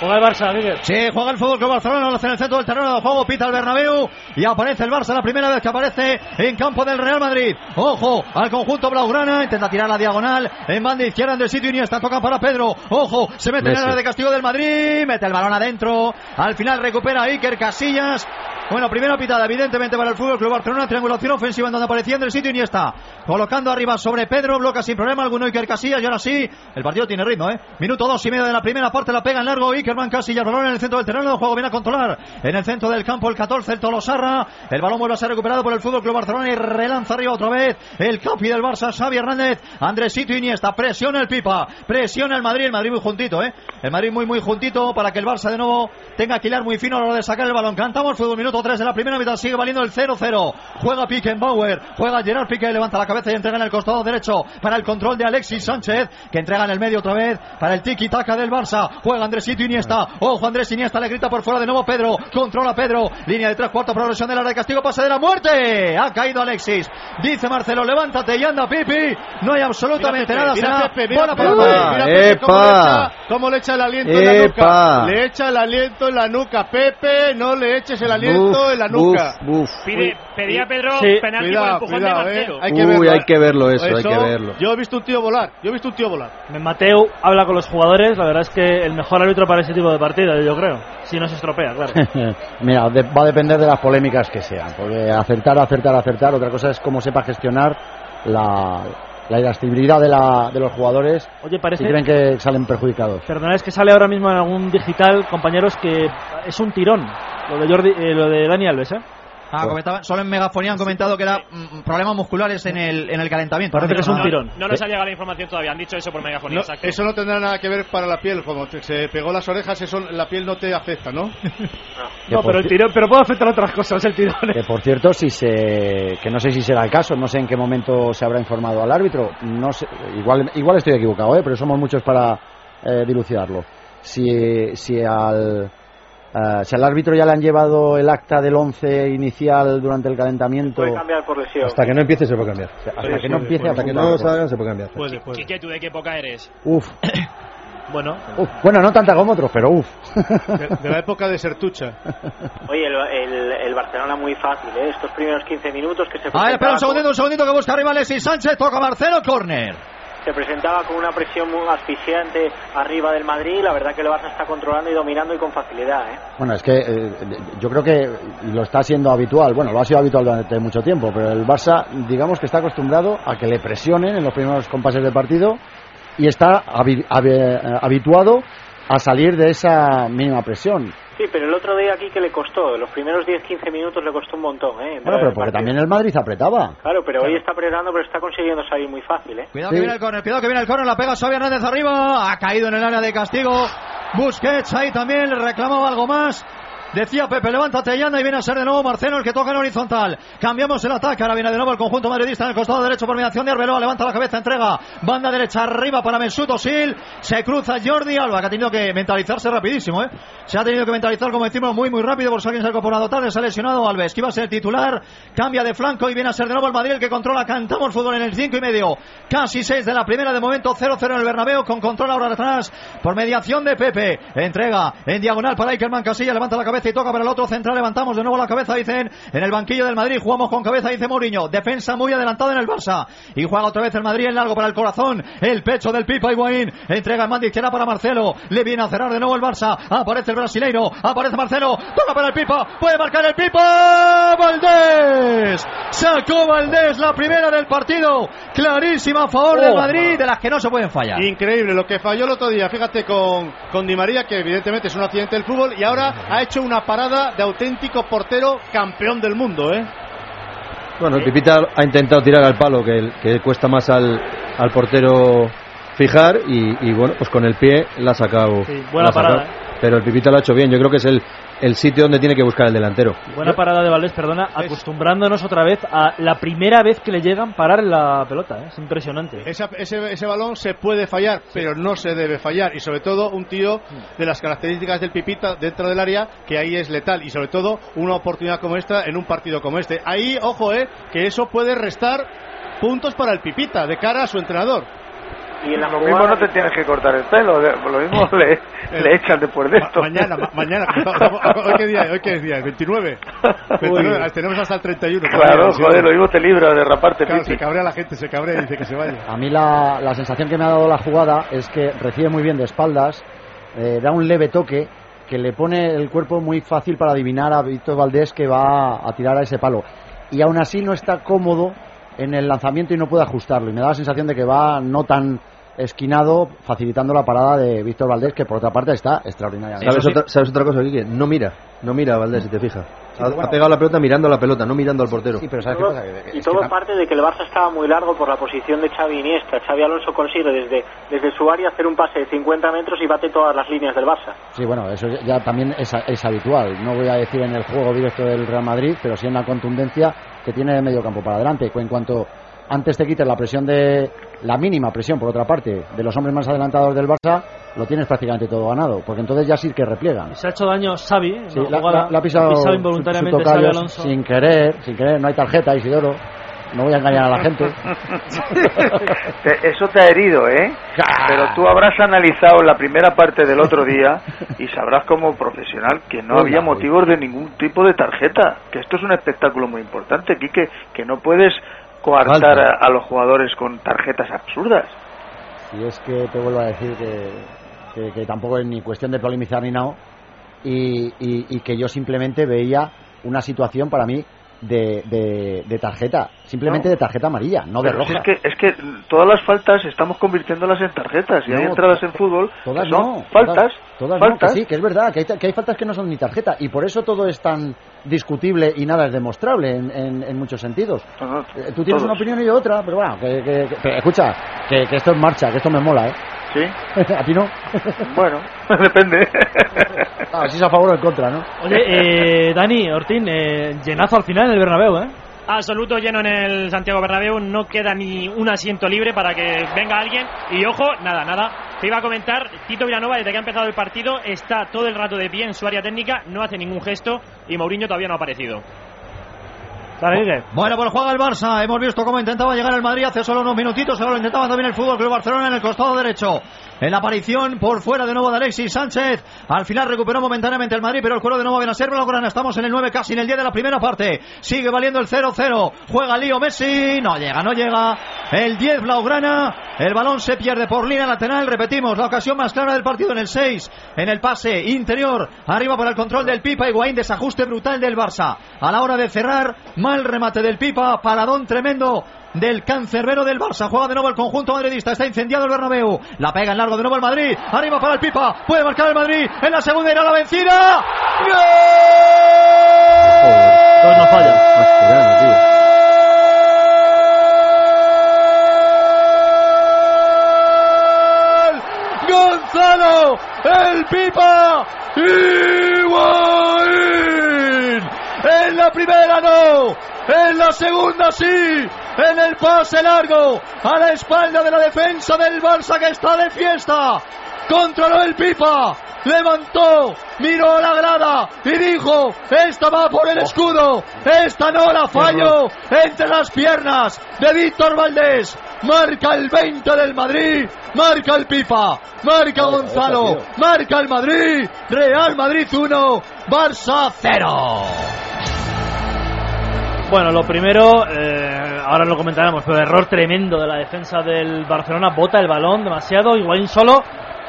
Juega el Barça, Miguel. Sí, juega el Fútbol Club Barcelona, lo hace en el centro del terreno de juego, pita el Bernabéu y aparece el Barça la primera vez que aparece en campo del Real Madrid. Ojo al conjunto blaugrana, intenta tirar la diagonal en banda izquierda del sitio Iniesta, toca para Pedro. Ojo, se mete en el área de castigo del Madrid, mete el balón adentro. Al final recupera Iker Casillas. Bueno, primera pitada, evidentemente, para el Fútbol Club Barcelona. Triangulación ofensiva en donde aparecía en el sitio Iniesta. Colocando arriba sobre Pedro, bloca sin problema alguno Iker Casillas. Y ahora sí, el partido tiene ritmo, ¿eh? Minuto dos y medio de la primera parte, la pega en largo. Ikerman Casillas, balón en el centro del terreno de juego, viene a controlar. En el centro del campo, el 14, el Tolosarra. El balón vuelve a ser recuperado por el Fútbol Club Barcelona y relanza arriba otra vez. El capi del Barça, Xavi Hernández. Andresito Iniesta, presiona el Pipa, presiona el Madrid. El Madrid muy juntito, ¿eh? El Madrid muy, muy juntito para que el Barça de nuevo tenga que hilar muy fino a la hora de sacar el balón. Cantamos fútbol, minuto 3 de la primera mitad, sigue valiendo el 0-0. Juega Bauer, juega Gerard Piqué, levanta la cabeza y entrega en el costado derecho para el control de Alexis Sánchez, que entrega en el medio otra vez para el tiki-taka del Barça. Juega Andresito Iniesta, ojo Andrés Iniesta, le grita por fuera de nuevo Pedro, controla Pedro, línea de tres cuartos, progresión del área de castigo, pase de la muerte. Ha caído Alexis, dice Marcelo, levántate y anda Pipi. No hay absolutamente Mira nada, Pepe, será mira Pepe, mira bola Pepe, para mira Pepe, cómo le ¡Epa! echa- Cómo le echa el aliento en la nuca. Le echa el aliento en la nuca. Pepe, no le eches el aliento Buf, en la nuca. buf, buf. Pide, pedía Pedro Sí. penalti Cuidado, por el empujón cuidado, de eh. Marcelo. Hay que Uy, verlo, hay eh. que verlo eso, hay que verlo. Yo he visto un tío volar. Yo he visto un tío volar. Mateu habla con los jugadores. La verdad es que el mejor árbitro para ese tipo de partidos, yo creo. Si no se estropea, claro. Mira, de- va a depender de las polémicas que sean, porque acertar, acertar, acertar, otra cosa es cómo sepa gestionar la, la irascibilidad de, la, de los jugadores Oye, si parece. creen que salen perjudicados. Perdonad, es que sale ahora mismo en algún digital, compañeros, que es un tirón. Lo de, Jordi, eh, lo de Dani Alves, ¿eh? Ah, comentaba- solo en Megafonía han comentado que era mm, problemas musculares en el, en el calentamiento. Parece que es un No, tirón. No nos ha llegado la información todavía, han dicho eso por megafonía. No, exacto. eso no tendrá nada que ver para la piel. Como te- se pegó las orejas, eso la piel no te afecta, ¿no? No, pero el tirón, pero puede afectar otras cosas el tirón. Que por cierto, si se, que no sé si será el caso, no sé en qué momento se habrá informado al árbitro, no sé, igual, igual estoy equivocado, ¿eh? pero somos muchos para eh, dilucidarlo. Si, si al, eh, si al árbitro ya le han llevado el acta del 11 inicial durante el calentamiento, Puede cambiar por lesión. Hasta que no empiece se puede cambiar. hasta que no empiece, Hasta que no salgan se puede cambiar. Puede, puede. Quique, ¿tú de qué época eres? Uf, Bueno, uf. bueno, no tanta como otros, pero uf. De, de la época de Sertucha. Oye, el, el, el Barcelona muy fácil, ¿eh? Estos primeros 15 minutos que se A ver, espera un segundito, un segundito que busca arriba Alexis Sánchez, toca Marcelo, córner. Se presentaba con una presión muy asfixiante arriba del Madrid. La verdad que el Barça está controlando y dominando y con facilidad. ¿eh? Bueno, es que eh, yo creo que lo está siendo habitual, bueno, lo ha sido habitual durante mucho tiempo, pero el Barça, digamos que está acostumbrado a que le presionen en los primeros compases del partido y está habi- habi- habituado a salir de esa mínima presión. Sí, pero el otro día aquí que le costó, los primeros 10-15 minutos le costó un montón. ¿eh? Bueno, en pero porque partido. también el Madrid apretaba. Claro, pero hoy está apretando, pero está consiguiendo salir muy fácil. ¿eh? Cuidado que viene el córner, cuidado que viene el córner, la pega Xavi Hernández arriba, ha caído en el área de castigo. Busquets ahí también le reclamaba algo más. Decía Pepe, levántate y y viene a ser de nuevo Marcelo el que toca en horizontal. Cambiamos el ataque, ahora viene de nuevo el conjunto madridista en el costado derecho por mediación de Arbeloa, levanta la cabeza, entrega, banda derecha arriba para Mesut Özil, se cruza Jordi Alba, que ha tenido que mentalizarse rapidísimo, ¿eh? Se ha tenido que mentalizar, como decimos, muy muy rápido por si alguien se ha incorporado tarde, se ha lesionado Alves, que iba a ser titular, cambia de flanco y viene a ser de nuevo el Madrid el que controla, cantamos fútbol en el 5 y medio, casi 6 de la primera, de momento 0-0 en el Bernabéu, con control ahora atrás, por mediación de Pepe, entrega en diagonal para Ikerman Casilla, levanta la cabeza y toca para el otro central, levantamos de nuevo la cabeza, dicen, en el banquillo del Madrid, jugamos con cabeza, dice Mourinho, defensa muy adelantada en el Barça, y juega otra vez el Madrid en largo para el corazón, el pecho del Pipa Higuaín, entrega en mando izquierda para Marcelo, le viene a cerrar de nuevo el Barça, aparece el brasileiro, aparece Marcelo, toca para el Pipa, puede marcar el Pipa, Valdés, sacó Valdés la primera del partido, clarísima a favor del Oh. Madrid, de las que no se pueden fallar. Increíble lo que falló el otro día, fíjate con, con Di María, que evidentemente es un accidente del fútbol, y ahora ha hecho una parada de auténtico portero campeón del mundo, ¿eh? Bueno, el Pipita ha intentado tirar al palo, que, que cuesta más al, al portero fijar, y, y bueno, pues con el pie la ha sacado. Sí, buena la ha sacado. parada, ¿eh? Pero el Pipita lo ha hecho bien, yo creo que es el, el sitio donde tiene que buscar el delantero. Buena parada de Valdés, perdona, acostumbrándonos otra vez a la primera vez que le llegan parar la pelota, ¿eh? es impresionante. Esa- ese, ese balón se puede fallar, pero no se debe fallar. Y sobre todo un tío de las características del Pipita dentro del área, que ahí es letal. Y sobre todo una oportunidad como esta en un partido como este. Ahí, ojo, eh, que eso puede restar puntos para el Pipita de cara a su entrenador. Y en la Lo mismo no te tienes que cortar el pelo, lo mismo le, le echan después de esto. mañana, ma- mañana. ¿Hoy qué día? ¿Hoy qué día? ¿29? 29, Tenemos hasta el 31. Claro, sí. joder, lo mismo te libra de raparte, Claro, se cabrea la gente, se cabrea y dice que se vaya. A mí la, la sensación que me ha dado la jugada es que recibe muy bien de espaldas, eh, da un leve toque que le pone el cuerpo muy fácil para adivinar a Víctor Valdés que va a tirar a ese palo. Y aún así no está cómodo en el lanzamiento y no puede ajustarlo. Y me da la sensación de que va no tan esquinado, facilitando la parada de Víctor Valdés, que por otra parte está extraordinariamente. ¿Sabes otra, ¿Sabes otra cosa, Quique? No mira, no mira a Valdés, si te fijas. ha, pero bueno. ha pegado la pelota mirando a la pelota, no mirando al portero. Sí, pero ¿sabes Todo- y todo parte de que el Barça estaba muy largo por la posición de Xavi Iniesta. Xavi Alonso consigue desde, desde su área hacer un pase de 50 metros y bate todas las líneas del Barça. Sí, bueno, eso ya también es, es habitual. No voy a decir en el juego directo del Real Madrid, pero sí en la contundencia que tiene de medio campo para adelante. En cuanto antes te quites la presión de la mínima presión, por otra parte, de los hombres más adelantados del Barça, lo tienes prácticamente todo ganado, porque entonces ya sí que repliegan. Se ha hecho daño Xavi, la, jugada- la- la ha pisado, su- su involuntariamente Xavi Alonso. sin querer, sin querer, no hay tarjeta, Isidoro. No voy a engañar a la gente. Te- Eso te ha herido, ¿eh? Pero tú habrás analizado la primera parte del otro día y sabrás como profesional que no había uy. motivos de ningún tipo de tarjeta. Que esto es un espectáculo muy importante, Quique, que no puedes coartar a, a los jugadores con tarjetas absurdas. Y es que te vuelvo a decir que, que- que tampoco es ni cuestión de polemizar ni nada. Y, y- y que yo simplemente veía una situación para mí de, de- de tarjeta, simplemente No. de tarjeta amarilla, no de Pero roja. es que, es que todas las faltas estamos convirtiéndolas en tarjetas y hay entradas en fútbol Todas que son no, faltas, todas, todas no, que faltas. sí, que es verdad, que hay, que hay faltas que no son ni tarjeta y por eso todo es tan discutible y nada es demostrable en, en- en muchos sentidos. Eh, Tú tienes todos. una opinión y yo otra, pero bueno, que, que- que- pero escucha, que, que esto es marcha, que esto me mola, ¿eh? Sí. ¿A ti no? Bueno, depende. Ah, si es a favor o en contra, ¿no? Oye, eh, Dani, Ortín, eh, llenazo al final en el Bernabéu, ¿eh? Absoluto lleno en el Santiago Bernabéu, no queda ni un asiento libre para que venga alguien. Y ojo, nada, nada. Te iba a comentar, Tito Villanova, desde que ha empezado el partido, está todo el rato de pie en su área técnica, no hace ningún gesto y Mourinho todavía no ha aparecido. Bueno, pues juega el Barça. Hemos visto cómo intentaba llegar el Madrid hace solo unos minutitos. Ahora lo intentaba también el Fútbol Club Barcelona en el costado derecho. En la aparición por fuera de nuevo de Alexis Sánchez. Al final recuperó momentáneamente el Madrid, pero el cuero de nuevo viene a ser Blaugrana. Estamos en el 9, casi en el 10 de la primera parte. Sigue valiendo el 0-0. Juega Lío Messi. No llega, no llega. El 10 Blaugrana. El balón se pierde por línea lateral. Repetimos, la ocasión más clara del partido en el 6. En el pase interior. Arriba por el control del Pipa. Higuaín, desajuste brutal del Barça. A la hora de cerrar, mal remate del Pipa. Paradón tremendo del cancerbero del Barça. Juega de nuevo el conjunto madridista. Está incendiado el Bernabéu. La pega en largo de nuevo el Madrid. Arriba para el Pipa. Puede marcar el Madrid. En la segunda irá la vencida. Dos no falla. Gonzalo. El Pipa. Higuaín. En la primera no. En la segunda sí. En el pase largo. A la espalda de la defensa del Barça que está de fiesta. Controló el Pipa. Levantó. Miró a la grada. Y dijo. Esta va por el escudo. Esta no la fallo. Entre las piernas de Víctor Valdés. Marca el 20 del Madrid. Marca el Pipa. Marca Gonzalo. Marca el Madrid. Real Madrid 1. Barça 0. Bueno, lo primero, eh, ahora lo comentaremos, pero error tremendo de la defensa del Barcelona, bota el balón demasiado, Higuaín solo,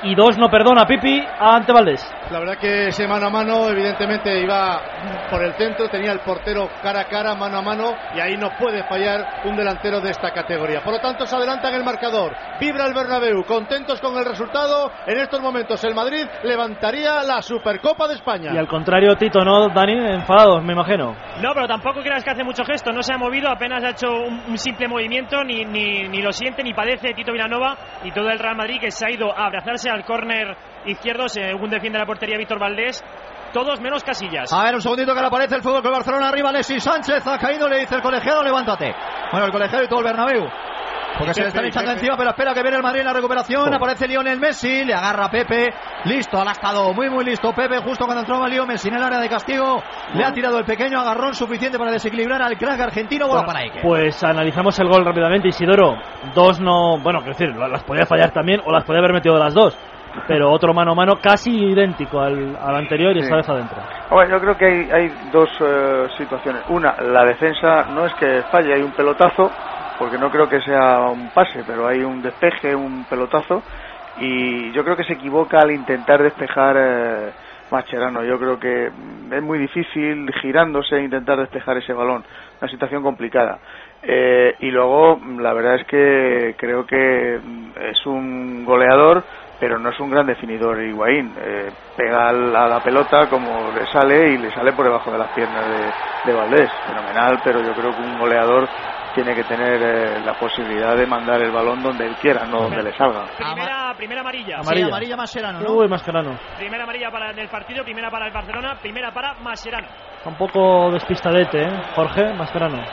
y dos no perdona Pipi ante Valdés. La verdad que ese mano a mano evidentemente iba por el centro, tenía el portero cara a cara, mano a mano, y ahí no puede fallar un delantero de esta categoría. Por lo tanto, se adelanta en el marcador. Vibra el Bernabéu, contentos con el resultado. En estos momentos el Madrid levantaría la Supercopa de España. Y al contrario, Tito, ¿no, Dani? Enfadados, me imagino. No, pero tampoco creas que hace mucho gesto, no se ha movido, apenas ha hecho un, un simple movimiento, ni, ni, ni, lo siente, ni padece Tito Vilanova y todo el Real Madrid que se ha ido a abrazarse al córner izquierdo, según defiende la portería Víctor Valdés. Todos menos Casillas. A ver, un segundito que le aparece el fútbol con Barcelona arriba. Alexis Sánchez ha caído, le dice el colegiado, levántate. Bueno, el colegiado y todo el Bernabéu. Porque se le están echando encima, pero espera que viene el Madrid en la recuperación. Aparece Lionel Messi, le agarra a Pepe. Listo, ha estado muy, muy listo Pepe. Justo cuando entraba Leo Messi en el área de castigo, le ha tirado el pequeño agarrón suficiente para desequilibrar al crack argentino. Bola para Ike. Pues analizamos el gol rápidamente. Isidoro, dos no. Bueno, quiero decir, las podía fallar también o las podía haber metido las dos. Pero otro mano a mano casi idéntico al, al anterior y Sí. esta vez adentro. Bueno, yo creo que hay, hay dos eh, situaciones. Una, la defensa no es que falle, hay un pelotazo, porque no creo que sea un pase, pero hay un despeje, un pelotazo, y yo creo que se equivoca al intentar despejar eh, Mascherano. Yo creo que mm, es muy difícil girándose intentar despejar ese balón, una situación complicada. Eh, y luego, mm, la verdad es que creo que mm, es un goleador, pero no es un gran definidor Higuaín. Eh, pega al- a la pelota como le sale y le sale por debajo de las piernas de, de Valdés. Fenomenal, pero yo creo que un goleador tiene que tener eh, la posibilidad de mandar el balón donde él quiera, no donde le salga. Primera, primera amarilla. Sí, amarilla Mascherano, ¿no? Uy, Mascherano. Primera amarilla para el partido, primera para el Barcelona, primera para Mascherano. Está un poco despistadete, ¿eh? Jorge, Mascherano.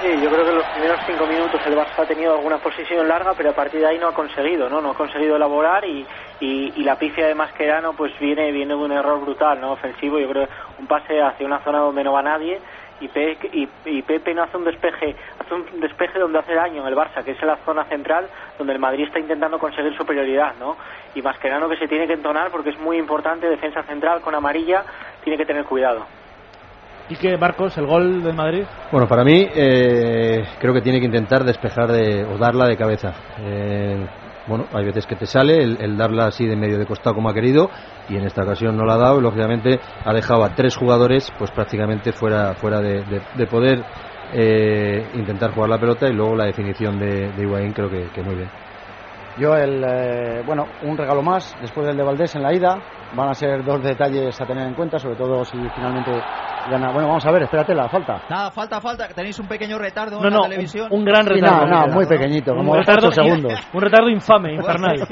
Sí, yo creo que en los primeros cinco minutos el Barça ha tenido alguna posición larga, pero a partir de ahí no ha conseguido, ¿no? No ha conseguido elaborar y, y, y la pifia de Mascherano pues viene viene de un error brutal, ¿no? Ofensivo, yo creo un pase hacia una zona donde no va nadie y, Pe- y, y Pepe no hace un despeje, hace un despeje donde hace daño en el Barça, que es en la zona central donde el Madrid está intentando conseguir superioridad, ¿no? Y Mascherano que se tiene que entonar porque es muy importante, defensa central con amarilla, tiene que tener cuidado. ¿Y qué, Marcos, el gol del Madrid? Bueno, para mí eh, creo que tiene que intentar despejar de, o darla de cabeza. Eh, bueno, hay veces que te sale el, darla así de medio de costado como ha querido y en esta ocasión no la ha dado y lógicamente ha dejado a tres jugadores pues prácticamente fuera, fuera de, de- de poder eh, intentar jugar la pelota y luego la definición de, de creo que, que muy bien. Yo, el, eh, bueno, un regalo más después del de Valdés en la ida. Van a ser dos detalles a tener en cuenta, sobre todo si finalmente gana. Bueno, vamos a ver, espérate la falta. Nada, falta, falta. Tenéis un pequeño retardo No, en la no, televisión. un, un gran Sí, retardo. no, no, muy pequeñito, Un como retardo, ocho segundos. Un retardo infame, infernal.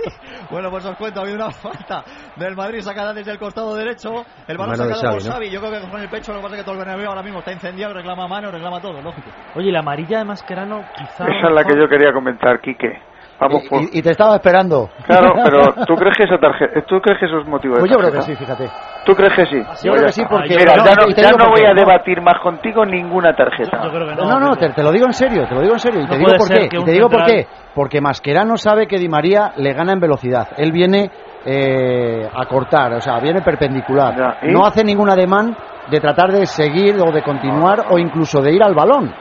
Bueno, pues os cuento, ha habido una falta del Madrid sacada desde el costado derecho. El balón sacado por Xavi, ¿no? Xavi. Yo creo que con el pecho lo que pasa es que todo el Bernabéu ahora mismo está incendiado, reclama mano, reclama todo, lógico. Oye, la amarilla de Mascherano quizá... Esa es la que yo quería comentar, Quique. Vamos por... y, y te estaba esperando. Claro, pero ¿tú crees que esa tarjeta, tú crees que eso es motivo de Pues yo creo que sí, fíjate. ¿Tú crees que sí? Yo creo que sí, porque- Mira, no, ya no, ya no voy qué, a debatir más contigo ninguna tarjeta. No, no, te, te lo digo en serio, te lo digo en serio. Y No te digo por qué. Y te digo por qué. Porque Mascherano sabe que Di María le gana en velocidad. Él viene eh, a cortar, o sea, viene perpendicular. Ya, ¿y? No hace ningún ademán de tratar de seguir o de continuar o incluso de ir al balón.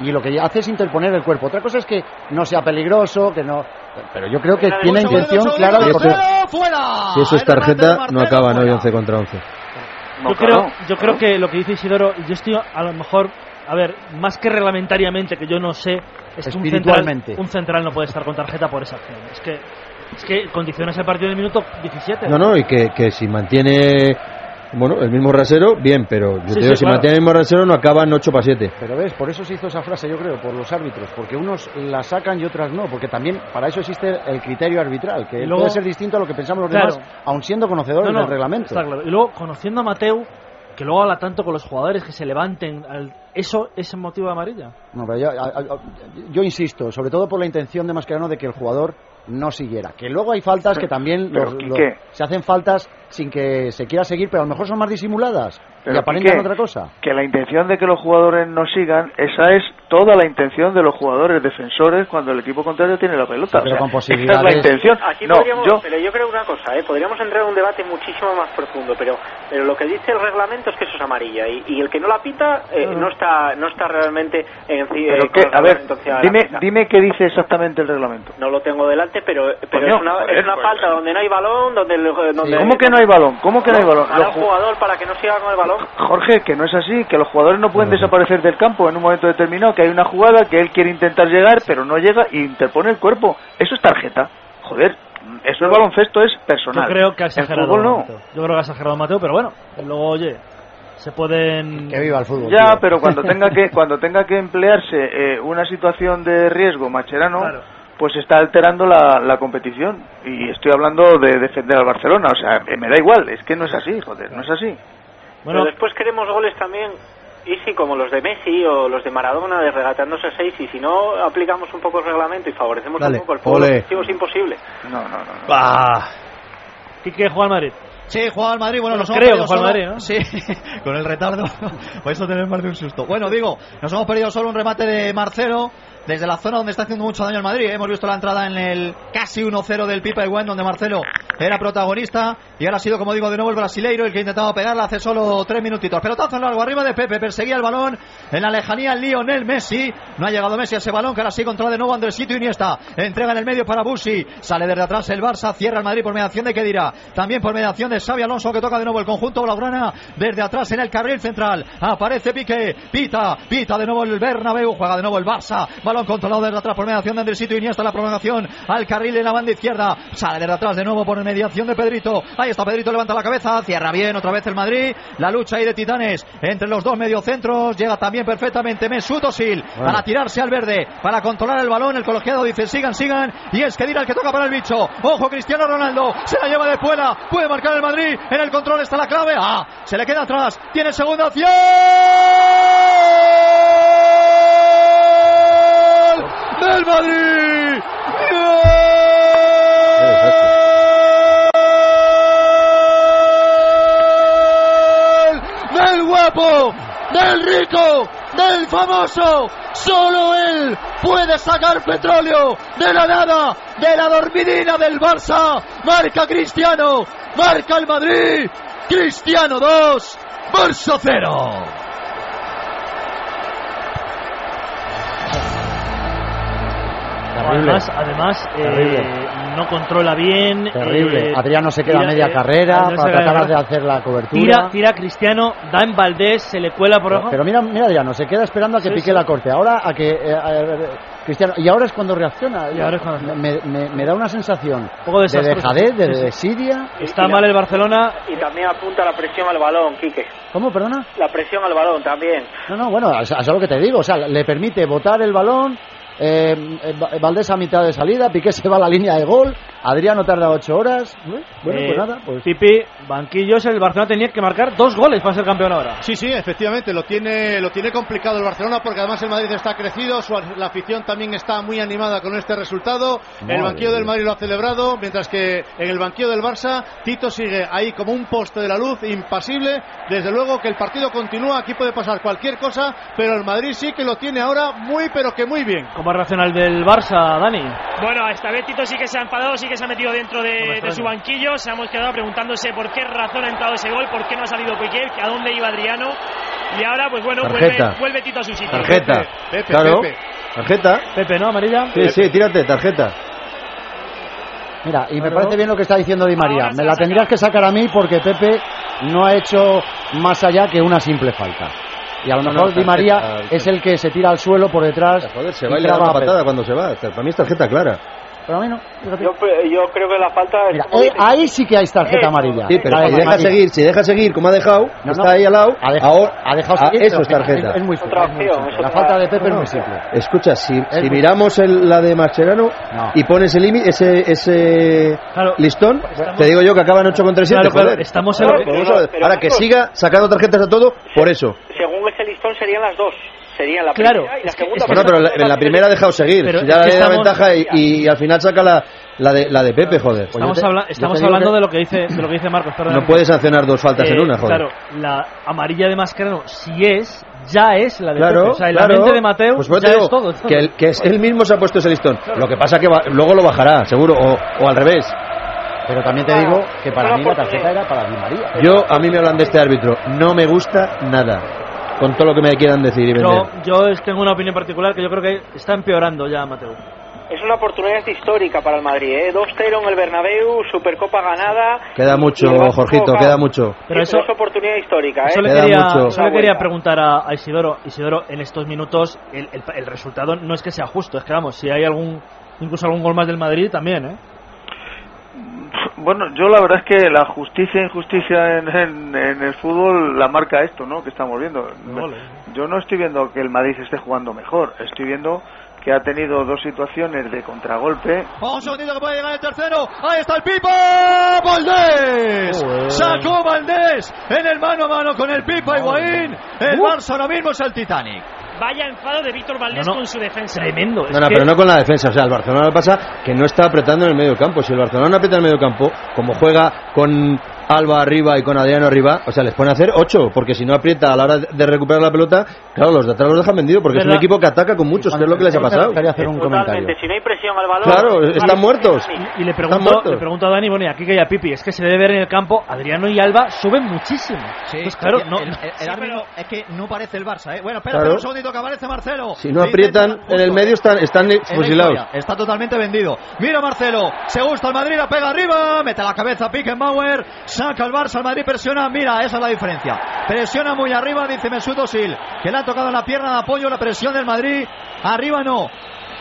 Y lo que hace es interponer el cuerpo. Otra cosa es que no sea peligroso, que no. Pero yo creo que tiene segundo, intención un clara de segundo, cortar. ¡Fuera! Si eso es tarjeta, no acaban hoy 11 contra 11. yo creo, yo creo que lo que dice Isidoro, yo estoy a lo mejor, a ver, más que reglamentariamente, que yo no sé, es que un central, Espiritualmente. un central no puede estar con tarjeta por esa acción. Es que, es que condicionas el partido del minuto 17. No, no, y que, que si mantiene bueno, el mismo rasero, bien, pero yo Sí, te digo, sí, si claro. mantiene el mismo rasero no acaban 8 para 7. Pero ves, por eso se hizo esa frase, yo creo, por los árbitros, porque unos la sacan y otras no, porque también para eso existe el criterio arbitral, que luego- puede ser distinto a lo que pensamos los Claro. demás, aun siendo conocedores No, no, del reglamento. está claro. Y luego, conociendo a Mateu, que luego habla tanto con los jugadores que se levanten, al- ¿eso es motivo de amarilla? No, pero yo, a- a- yo insisto, sobre todo por la intención de Mascherano de que el jugador no siguiera. Que luego hay faltas que también Pero, los- se hacen faltas sin que se quiera seguir, pero a lo mejor son más disimuladas y aparentan Quique, otra cosa. Que la intención de que los jugadores no sigan, esa es toda la intención de los jugadores defensores cuando el equipo contrario tiene la pelota. Sí, pero O sea, con esa es posibilidades. la intención. Aquí no, podríamos, yo, pero yo creo una cosa, ¿eh? podríamos entrar en un debate muchísimo más profundo, pero, pero lo que dice el reglamento es que eso es amarilla y, y el que no la pita eh, no está no está realmente en pero eh, que, el a ver, dime, dime qué dice exactamente el reglamento. No lo tengo delante, pero, pero Coño, es una, joder, es una pues. falta donde no hay balón, donde, donde ¿Cómo que no hay balón? ¿Cómo que no hay balón? Los jugador para que no siga con el balón. Jorge, que no es así, que los jugadores no pueden desaparecer del campo en un momento determinado, que hay una jugada que él quiere intentar llegar, pero no llega y interpone el cuerpo. Eso es tarjeta. Joder, eso es baloncesto, es personal. Yo creo que ha El exagerado fútbol no. Mateo. Yo creo que ha exagerado Mateo, pero bueno, luego, oye, se pueden... Que viva el fútbol. Ya, tío. pero cuando tenga que cuando tenga que emplearse eh, una situación de riesgo Macherano, pues está alterando la, la competición y estoy hablando de defender al Barcelona, o sea, eh, me da igual, es que no es así, joder, no es así. Pero después queremos goles también, y sí, como los de Messi o los de Maradona, de regateándose a seis, y si no aplicamos un poco el reglamento y favorecemos Dale, un poco el fútbol es imposible. No, no, no. no. Bah. ¿Quique juega al Madrid? Sí, juega al Madrid. Bueno, Bueno, nos hemos creo perdido que solo- Madrid, ¿no? Sí, con el retardo. Vais a tener más de un susto. Bueno, digo, nos hemos perdido solo un remate de Marcelo desde la zona donde está haciendo mucho daño al Madrid. Hemos visto la entrada en el casi 1-0 del Pipa Iguén, donde Marcelo era protagonista. Y ahora ha sido, como digo, de nuevo el brasileiro el que ha intentado pegarla hace solo tres minutitos. Pelotazo en largo arriba de Pepe. Perseguía el balón en la lejanía Lionel Messi. No ha llegado Messi a ese balón que ahora sí controla de nuevo Andresito Iniesta. Entrega en el medio para Busi. Sale desde atrás el Barça. Cierra el Madrid por mediación de Kedira. También por mediación de Xavi Alonso que toca de nuevo el conjunto blaugrana desde atrás en el carril central. Aparece Piqué. Pita. Pita de nuevo el Bernabéu. Juega de nuevo el Barça. Balón controlado desde atrás por mediación de Andresito Iniesta. La prolongación al carril en la banda izquierda. Sale desde atrás de nuevo por mediación de Pedrito. Ahí está Pedrito. Levanta la cabeza. Cierra bien otra vez el Madrid. La lucha ahí de titanes entre los dos mediocentros. Llega también perfectamente Mesut Özil Bueno. para tirarse al verde. Para controlar el balón. El colegiado dice sigan, sigan. Y es que dirá el que toca para el bicho. Ojo Cristiano Ronaldo. Se la lleva de fuera. Puede marcar el Madrid. En el control está la clave. Ah, se le queda atrás. Tiene segunda opción. ¡Gol del Madrid! ¡Gol del guapo! ¡Del rico! ¡Del famoso! Solo él puede sacar petróleo de la nada, de la dormidina del Barça. Marca Cristiano, marca el Madrid. Cristiano 2, Barça 0. Terrible. Además, además eh, Terrible. no controla bien. Terrible. eh, Adriano se queda a tira- media eh, carrera se para a tratar de hacer la cobertura. Tira, tira a Cristiano, da en Valdés, se le cuela por abajo. Pero mira, mira Adriano, se queda esperando a que Sí, pique sí. la corte. Ahora a que eh, eh, Cristiano y ahora es cuando reacciona. Y ahora es cuando- me, me- me da una sensación poco de dejadez, de sí. desidia. Está mal el Barcelona. Y también apunta la presión al balón, Quique. ¿Cómo, perdona? La presión al balón también. No, no, bueno, eso es lo que te digo. O sea, le permite botar el balón. Eh, eh, Valdés a mitad de salida, Piqué se va a la línea de gol. Adriano tarda ocho horas. Bueno, Eh, pues nada, pues Pipi, banquillos, el Barcelona tenía que marcar dos goles para ser campeón ahora. Sí, sí, efectivamente, lo tiene, lo tiene complicado el Barcelona porque además el Madrid está crecido, su- la afición también está muy animada con este resultado, Madre el banquillo del. Madrid lo ha celebrado, mientras que en el banquillo del Barça Tito sigue ahí como un poste de la luz, impasible, desde luego que el partido continúa, aquí puede pasar cualquier cosa, pero el Madrid sí que lo tiene ahora muy pero que muy bien. ¿Cómo reacciona el del Barça, Dani? Bueno, esta vez Tito sí que se ha enfadado, sí que se ha metido dentro de, de su banquillo. Se hemos quedado preguntándose por qué razón ha entrado ese gol, por qué no ha salido Piqué, a dónde iba Adriano. Y ahora, pues bueno, vuelve, Tarjeta. vuelve Tito a su sitio. Tarjeta. Pepe, claro. Pepe. Tarjeta. Pepe, ¿no? Amarilla. Sí, sí, tírate, tarjeta. Mira, y me Claro. parece bien lo que está diciendo Di María. Me la tendrías que sacar a mí porque Pepe no ha hecho más allá que una simple falta. Y a lo No, mejor no, Di María tarjeta. es el que se tira al suelo por detrás. Joder, se y va y le da una patada cuando se va. Para mí es tarjeta clara. Pero a mí no. Yo, yo creo que la falta es Mira, eh, ahí sí que hay tarjeta amarilla. Sí, pero si deja seguir, si deja seguir como ha dejado, No, está no. ahí al lado, Ha dejado- ahora ha dejado ah, seguir, eso es tarjeta. Es, es muy Otra es muy opción, simple. es La falta de Pepe es no, muy no. simple. Escucha, si, si muy- miramos el- la de Mascherano No. y pones el límite, ese, ese Claro. listón, te digo yo que acaban 8 contra 7, Claro, claro, estamos en Ahora que siga sacando tarjetas a todo, por eso. Según ese listón serían las dos. Serían la Claro, primera y la es que- segunda. es que- Bueno, pero la- en la primera ha dejado seguir. Pero Si es ya que le da estamos- ventaja y, y al final saca la, la, de, la de Pepe, joder. Pues Estamos, te- habla- estamos hablando que- de lo que dice de lo que dice Marcos. perdón. No puede sancionar dos faltas en Eh, una, joder. Claro, la amarilla de Mascherano, si es, ya es la de Claro, Pepe. O sea, en claro. la mente de Mateo Pues ya digo es todo. todo. Que, el- que es- él mismo se ha puesto ese listón. Lo que pasa que va- luego lo bajará, seguro, o, o al revés. Pero también te digo que para mí la tarjeta era para Di María. Yo, a mí me hablan de este árbitro. No me gusta nada. Con todo lo que me quieran decir y vender. Yo, yo es- tengo una opinión particular que yo creo que está empeorando ya Mateo. Es una oportunidad histórica para el Madrid, ¿eh? 2-0 en el Bernabéu, Supercopa ganada. Queda mucho, Jorgito, queda mucho. Pero eso- es oportunidad histórica, ¿eh? Eso le Queda quería, mucho. eso le Una quería preguntar a, a Isidoro. Isidoro, en estos minutos el, el- el resultado no es que sea justo, es que vamos, si hay algún incluso algún gol más del Madrid también, ¿eh? Bueno, yo la verdad es que la justicia e injusticia en, en- en el fútbol la marca esto, ¿no? Que estamos viendo. Yo no estoy viendo que el Madrid esté jugando mejor, estoy viendo que ha tenido dos situaciones de contragolpe. Un segundito que puede llegar el tercero. Ahí está el Pipa. Valdés. Sacó Valdés en el mano a mano con el Pipa Higuaín. El Barça ahora mismo es el Titanic. Vaya enfado de Víctor Valdés No, no, con su defensa. Tremendo. es No, no, que- pero no con la defensa. O sea, el Barcelona le pasa que no está apretando en el medio campo. Si el Barcelona no aprieta en el medio campo, como juega con Alba arriba y con Adriano arriba, o sea, les pone a hacer ocho, porque si no aprieta a la hora de recuperar la pelota, claro, los de atrás los dejan vendidos, porque es un equipo que ataca con muchos, que es lo que les ha pasado. gustaría hacer un comentario. Totalmente, si no hay presión al balón. Claro, están muertos. Y le Están pregunto, muertos. le pregunto a Dani, bueno, y aquí que hay a Pipi, es que se debe ver en el campo, Adriano y Alba suben muchísimo. pues claro, el, no, el- el sí, árbitro es que no parece el Barça, ¿eh? Bueno, espera, Claro. espera un segundito que aparece Marcelo. Si no aprietan en el medio, están, están fusilados. Está totalmente vendido. Mira Marcelo, se gusta el Madrid, la pega arriba, mete la cabeza Pickenbauer, saca el Barça, el Madrid presiona, mira, esa es la diferencia. Presiona muy arriba, dice Mesut Özil, que le ha tocado en la pierna de apoyo la presión del Madrid. Arriba no,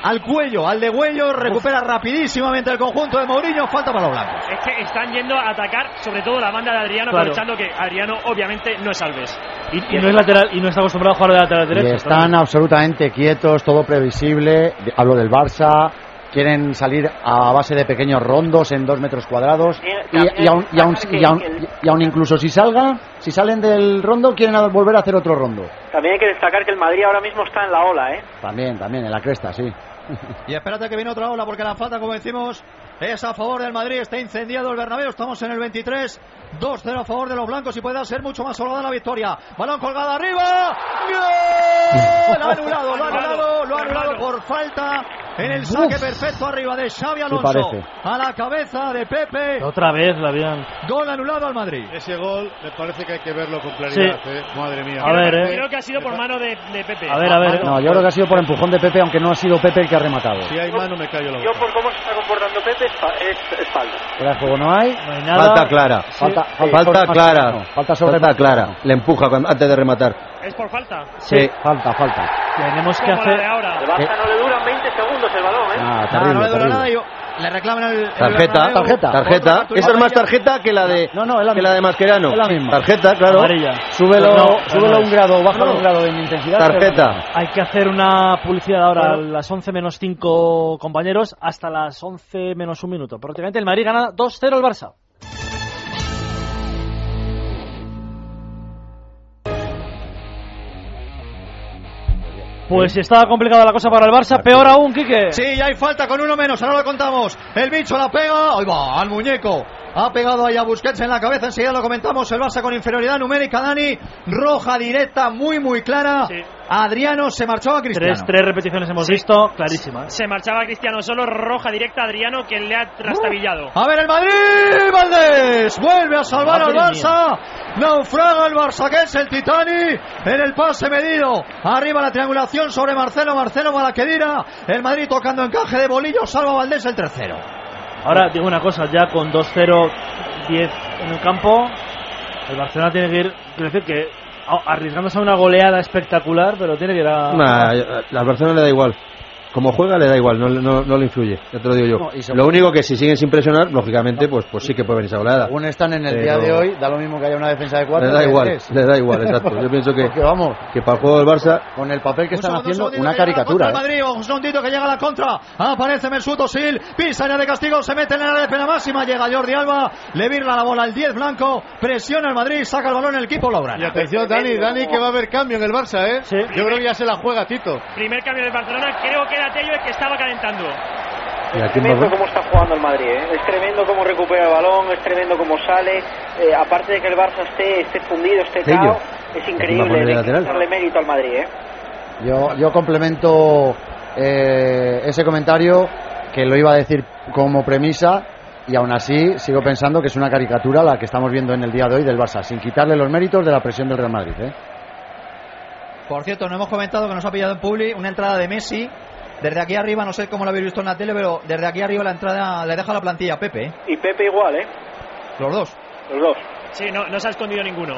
al cuello, al degüello, recupera rapidísimamente el conjunto de Mourinho, falta para los blancos. Es que están yendo a atacar sobre todo la banda de Adriano, Claro. aprovechando que Adriano obviamente no es Alves. y, y no es lateral, y no está acostumbrado a jugar de lateral Y derecho. están absolutamente quietos, todo previsible. De- Hablo del Barça. Quieren salir a base de pequeños rondos en dos metros cuadrados. Y, y aún, y aún- y aún- y aún incluso si salgan, si salen del rondo, quieren volver a hacer otro rondo. También hay que destacar que el Madrid ahora mismo está en la ola, ¿eh? También, también, en la cresta, sí. Y espérate que viene otra ola porque la falta, como decimos, es a favor del Madrid. Está incendiado el Bernabéu. Estamos en el 23. 2-0 a favor de los blancos y puede ser mucho más holgada la victoria. Balón colgado arriba. ¡Gol! Lo ha anulado, lo ha anulado, lo ha anulado por falta en el saque perfecto arriba de Xavi Alonso. parece? A la cabeza de Pepe. Otra vez la habían. Gol anulado al Madrid. Ese gol me parece que hay que verlo con claridad. Sí. ¿eh? Madre mía. A ver, eh. Creo que ha sido por mano de, de Pepe. A ver, a ver. No, yo creo que ha sido por empujón de Pepe, aunque no ha sido Pepe el que ha rematado. Si hay mano, me callo la Yo boca. por cómo se está comportando Pepe es, fa- es, es falta. Fuera de juego no hay. No hay nada. Falta clara. Falta, Falta, sobre clara. Mascherano. Falta sobre Falta clara. Le empuja cuando- antes de rematar. Es por falta. Sí. Falta, falta. Tenemos que la de hacer. ahora. El Barça no le duran 20 segundos el balón, ¿eh? Ah, Ah, terrible, no le dura terrible. nada y, le reclaman el, el Tarjeta, Bernabéu. tarjeta, tarjeta. Esa es más tarjeta que la de, No, no, es la que la de Mascherano. Es la misma. Tarjeta, claro. Amarilla. Súbelo, No, súbelo no un grado, bájalo No. un grado en intensidad. Tarjeta. Hay que hacer una publicidad ahora a las 11 menos 5 compañeros hasta las 11 menos un minuto. Prácticamente el Madrid gana 2-0 el Barça. Pues estaba complicada la cosa para el Barça, peor aún, Quique. Sí, ya hay falta con uno menos, ahora lo contamos. El bicho la pega, ahí va, al muñeco. Ha pegado ahí a Busquets en la cabeza, enseguida lo comentamos. El Barça con inferioridad numérica, Dani. Roja directa, muy, muy clara. Adriano se marchó a Cristiano. Tres, tres repeticiones hemos visto, clarísima. Se marchaba Cristiano solo, roja directa a Adriano que le ha trastabillado. A ver el Madrid, Valdés. Vuelve a salvar al Barça. Naufraga el Barça, que es el Titani. En el pase medido. Arriba la triangulación sobre Marcelo. Marcelo Malaquedira. El Madrid tocando encaje de bolillo. Salva Valdés el tercero. Ahora digo una cosa, ya con 2-0, 10 en el campo, el Barcelona tiene que ir, quiero decir que arriesgándose a una goleada espectacular, pero tiene que ir a... Nah, al Barcelona le da igual. Como juega le da igual, no, no, no le influye, ya te lo digo yo. No, y lo único que si siguen sin presionar, lógicamente, pues, pues sí que puede venir esa goleada. Según están en el Pero- día de hoy, da lo mismo que haya una defensa de cuatro. Le da igual, tres. le da igual, exacto. Yo pienso que, Porque vamos, que para el juego del Barça con el papel que Un están segundo, haciendo, una que llega la caricatura. ¿eh? el Madrid, un segundito que llega la contra. Aparece Mesut Özil, pisa área de castigo, se mete en el área de pena máxima, llega Jordi Alba, le virla la bola al 10 blanco, presiona el Madrid, saca el balón el equipo Y Laurana. atención, Dani, Dani, que va a haber cambio en el Barça, ¿eh? Yo creo que ya se la juega Tito. Primer cambio del Barcelona, creo que era Tello el que estaba calentando. ¿Y a Es tremendo cómo está jugando el Madrid, ¿eh? es tremendo cómo recupera el balón, es tremendo cómo sale, eh, aparte de que el Barça esté, esté fundido, esté Tello. cao, es ¿A quién va a increíble, de darle mérito al Madrid. ¿eh? Yo, yo complemento eh, ese comentario que lo iba a decir como premisa y aún así sigo pensando que es una caricatura la que estamos viendo en el día de hoy del Barça, sin quitarle los méritos de la presión del Real Madrid. ¿eh? Por cierto, no hemos comentado que nos ha pillado en Publi una entrada de Messi. Desde aquí arriba, no sé cómo lo habéis visto en la tele, pero desde aquí arriba la entrada le deja la plantilla a Pepe. ¿eh? Y Pepe igual, ¿eh? Los dos. los dos. Sí, no, no se ha escondido ninguno.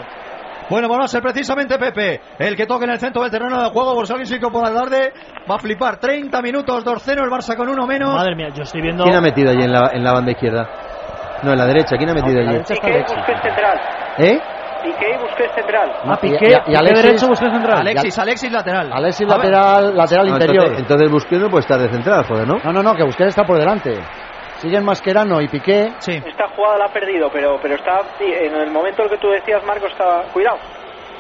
Bueno, va a ser precisamente Pepe el que toque en el centro del terreno de juego. Por si alguien se incorpora tarde, va a flipar. 30 minutos, 2-0, el Barça con uno menos. Madre mía, yo estoy viendo... ¿Quién ha metido allí en la, en la banda izquierda? No, en la derecha, ¿quién ha metido allí? Piqué, Busquets central. ¿Eh? Piqué y Busquets central. Ah, Y- Piqué, y- Alexis- derecho, Busquets central. Alexis, Alexis lateral. Alexis lateral, lateral No, interior. entonces, entonces Busquets no puede estar de central, joder, ¿no? No, no, no, que Busquets está por delante. Siguen Mascherano y Piqué. Sí. Esta jugada la ha perdido, pero, pero está en el momento en el que tú decías, Marco, está. Cuidado.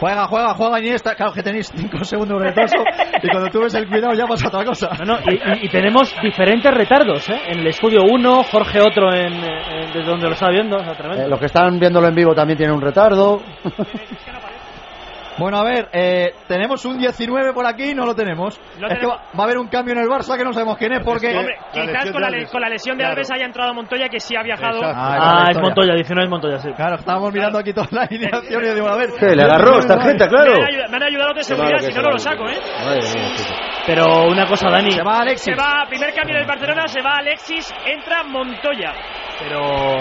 Juega, juega, juega Iniesta. Claro que tenéis 5 segundos de retraso. y cuando tú ves el cuidado ya pasa otra cosa. No, no, y, y- y tenemos diferentes retardos, ¿eh? En el estudio uno, Jorge otro en, en- desde donde lo está viendo, o sea. Eh, los que están viéndolo en vivo también tienen un retardo. Bueno, a ver, eh, tenemos un 19 por aquí, no lo tenemos. Es que va, va a haber un cambio en el Barça que no sabemos quién es porque... Hombre, la quizás con la, le- Alves. con la lesión de Claro. Alves haya entrado Montoya, que sí ha viajado. Ah, Ah, es. Montoya, 19 es Montoya, sí. Claro, estábamos mirando aquí toda la alineación y yo digo, a ver... ¿Qué? ¿Le agarró esta tarjeta, claro? Me han, ayudado, me han ayudado los de seguridad, si no, no lo saco, ¿eh? Madre mía, chico. Pero una cosa, Dani, Se va Alexis. Se va, primer cambio del Barcelona, se va Alexis, entra Montoya. pero...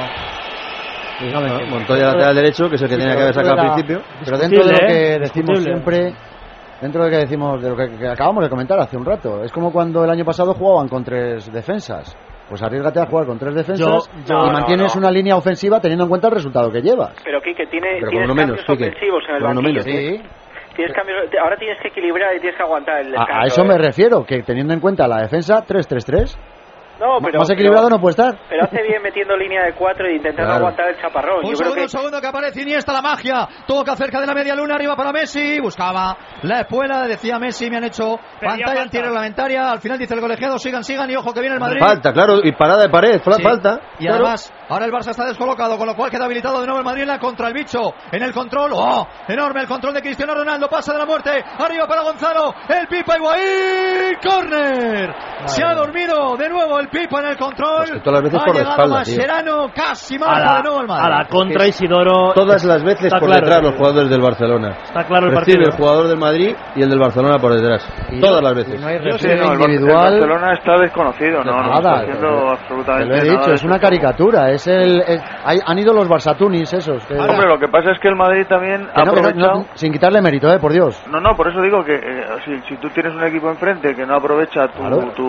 No, Montoya lateral derecho, que es el que tenía que haber sacado al principio. Pero dentro de lo que ¿eh? decimos siempre, dentro de lo que decimos, de lo que, que acabamos de comentar hace un rato, es como cuando el año pasado jugaban con tres defensas. Pues arriesgate a jugar con tres defensas Yo- yo- y no, mantienes no. una línea ofensiva teniendo en cuenta el resultado que llevas. Pero Quique, tiene, Pero tienes menos, cambios Quique. ofensivos en el banquillo. menos. ¿sí? Tienes cambios, ahora tienes que equilibrar y tienes que aguantar el A, descanso. a eso ¿eh? me refiero, que teniendo en cuenta la defensa 3-3-3, No, pero, más equilibrado pero, no puede estar. pero hace bien metiendo línea de cuatro e intentando Claro. aguantar el chaparrón. Un Yo creo segundo, que un segundo que aparece Iniesta, la magia. Toca cerca de la media luna, arriba para Messi. Buscaba la espuela, decía Messi, me han hecho Pedía pantalla antirreglamentaria. Al final dice el colegiado, sigan, sigan y ojo que viene el Madrid. Falta, claro, y parada de pared, Sí. falta. Y claro. además, ahora el Barça está descolocado, con lo cual queda habilitado de nuevo el Madrid en la contra el bicho. En el control, ¡oh! Enorme el control de Cristiano Ronaldo, pasa de la muerte. Arriba para Gonzalo, el Pipa Higuaín, ¡Corner! Se ha dormido de nuevo el Pipa en el control. Pues todas las veces ha por la llegado espalda, tío. Mascherano, casi A marca la, de nuevo el Madrid. a la contra Isidoro... Todas las veces Está por claro, detrás los jugadores del Barcelona. Está claro el Recibe partido. el jugador del Madrid y el del Barcelona por detrás. Todas las veces. Y no hay Sí, no, el, Bar- el individual. Barcelona está desconocido, no, no Nada, está haciendo absolutamente Te lo he nada dicho, de es una caricatura. Es el, es- hay- han ido los Barsatunis esos. que- Hombre, lo que pasa es que el Madrid también ha que no, que no- aprovechado... no- sin quitarle mérito, eh, por Dios. No, no, por eso digo que eh, si, si tú tienes un equipo enfrente que no aprovecha tu, Claro. tu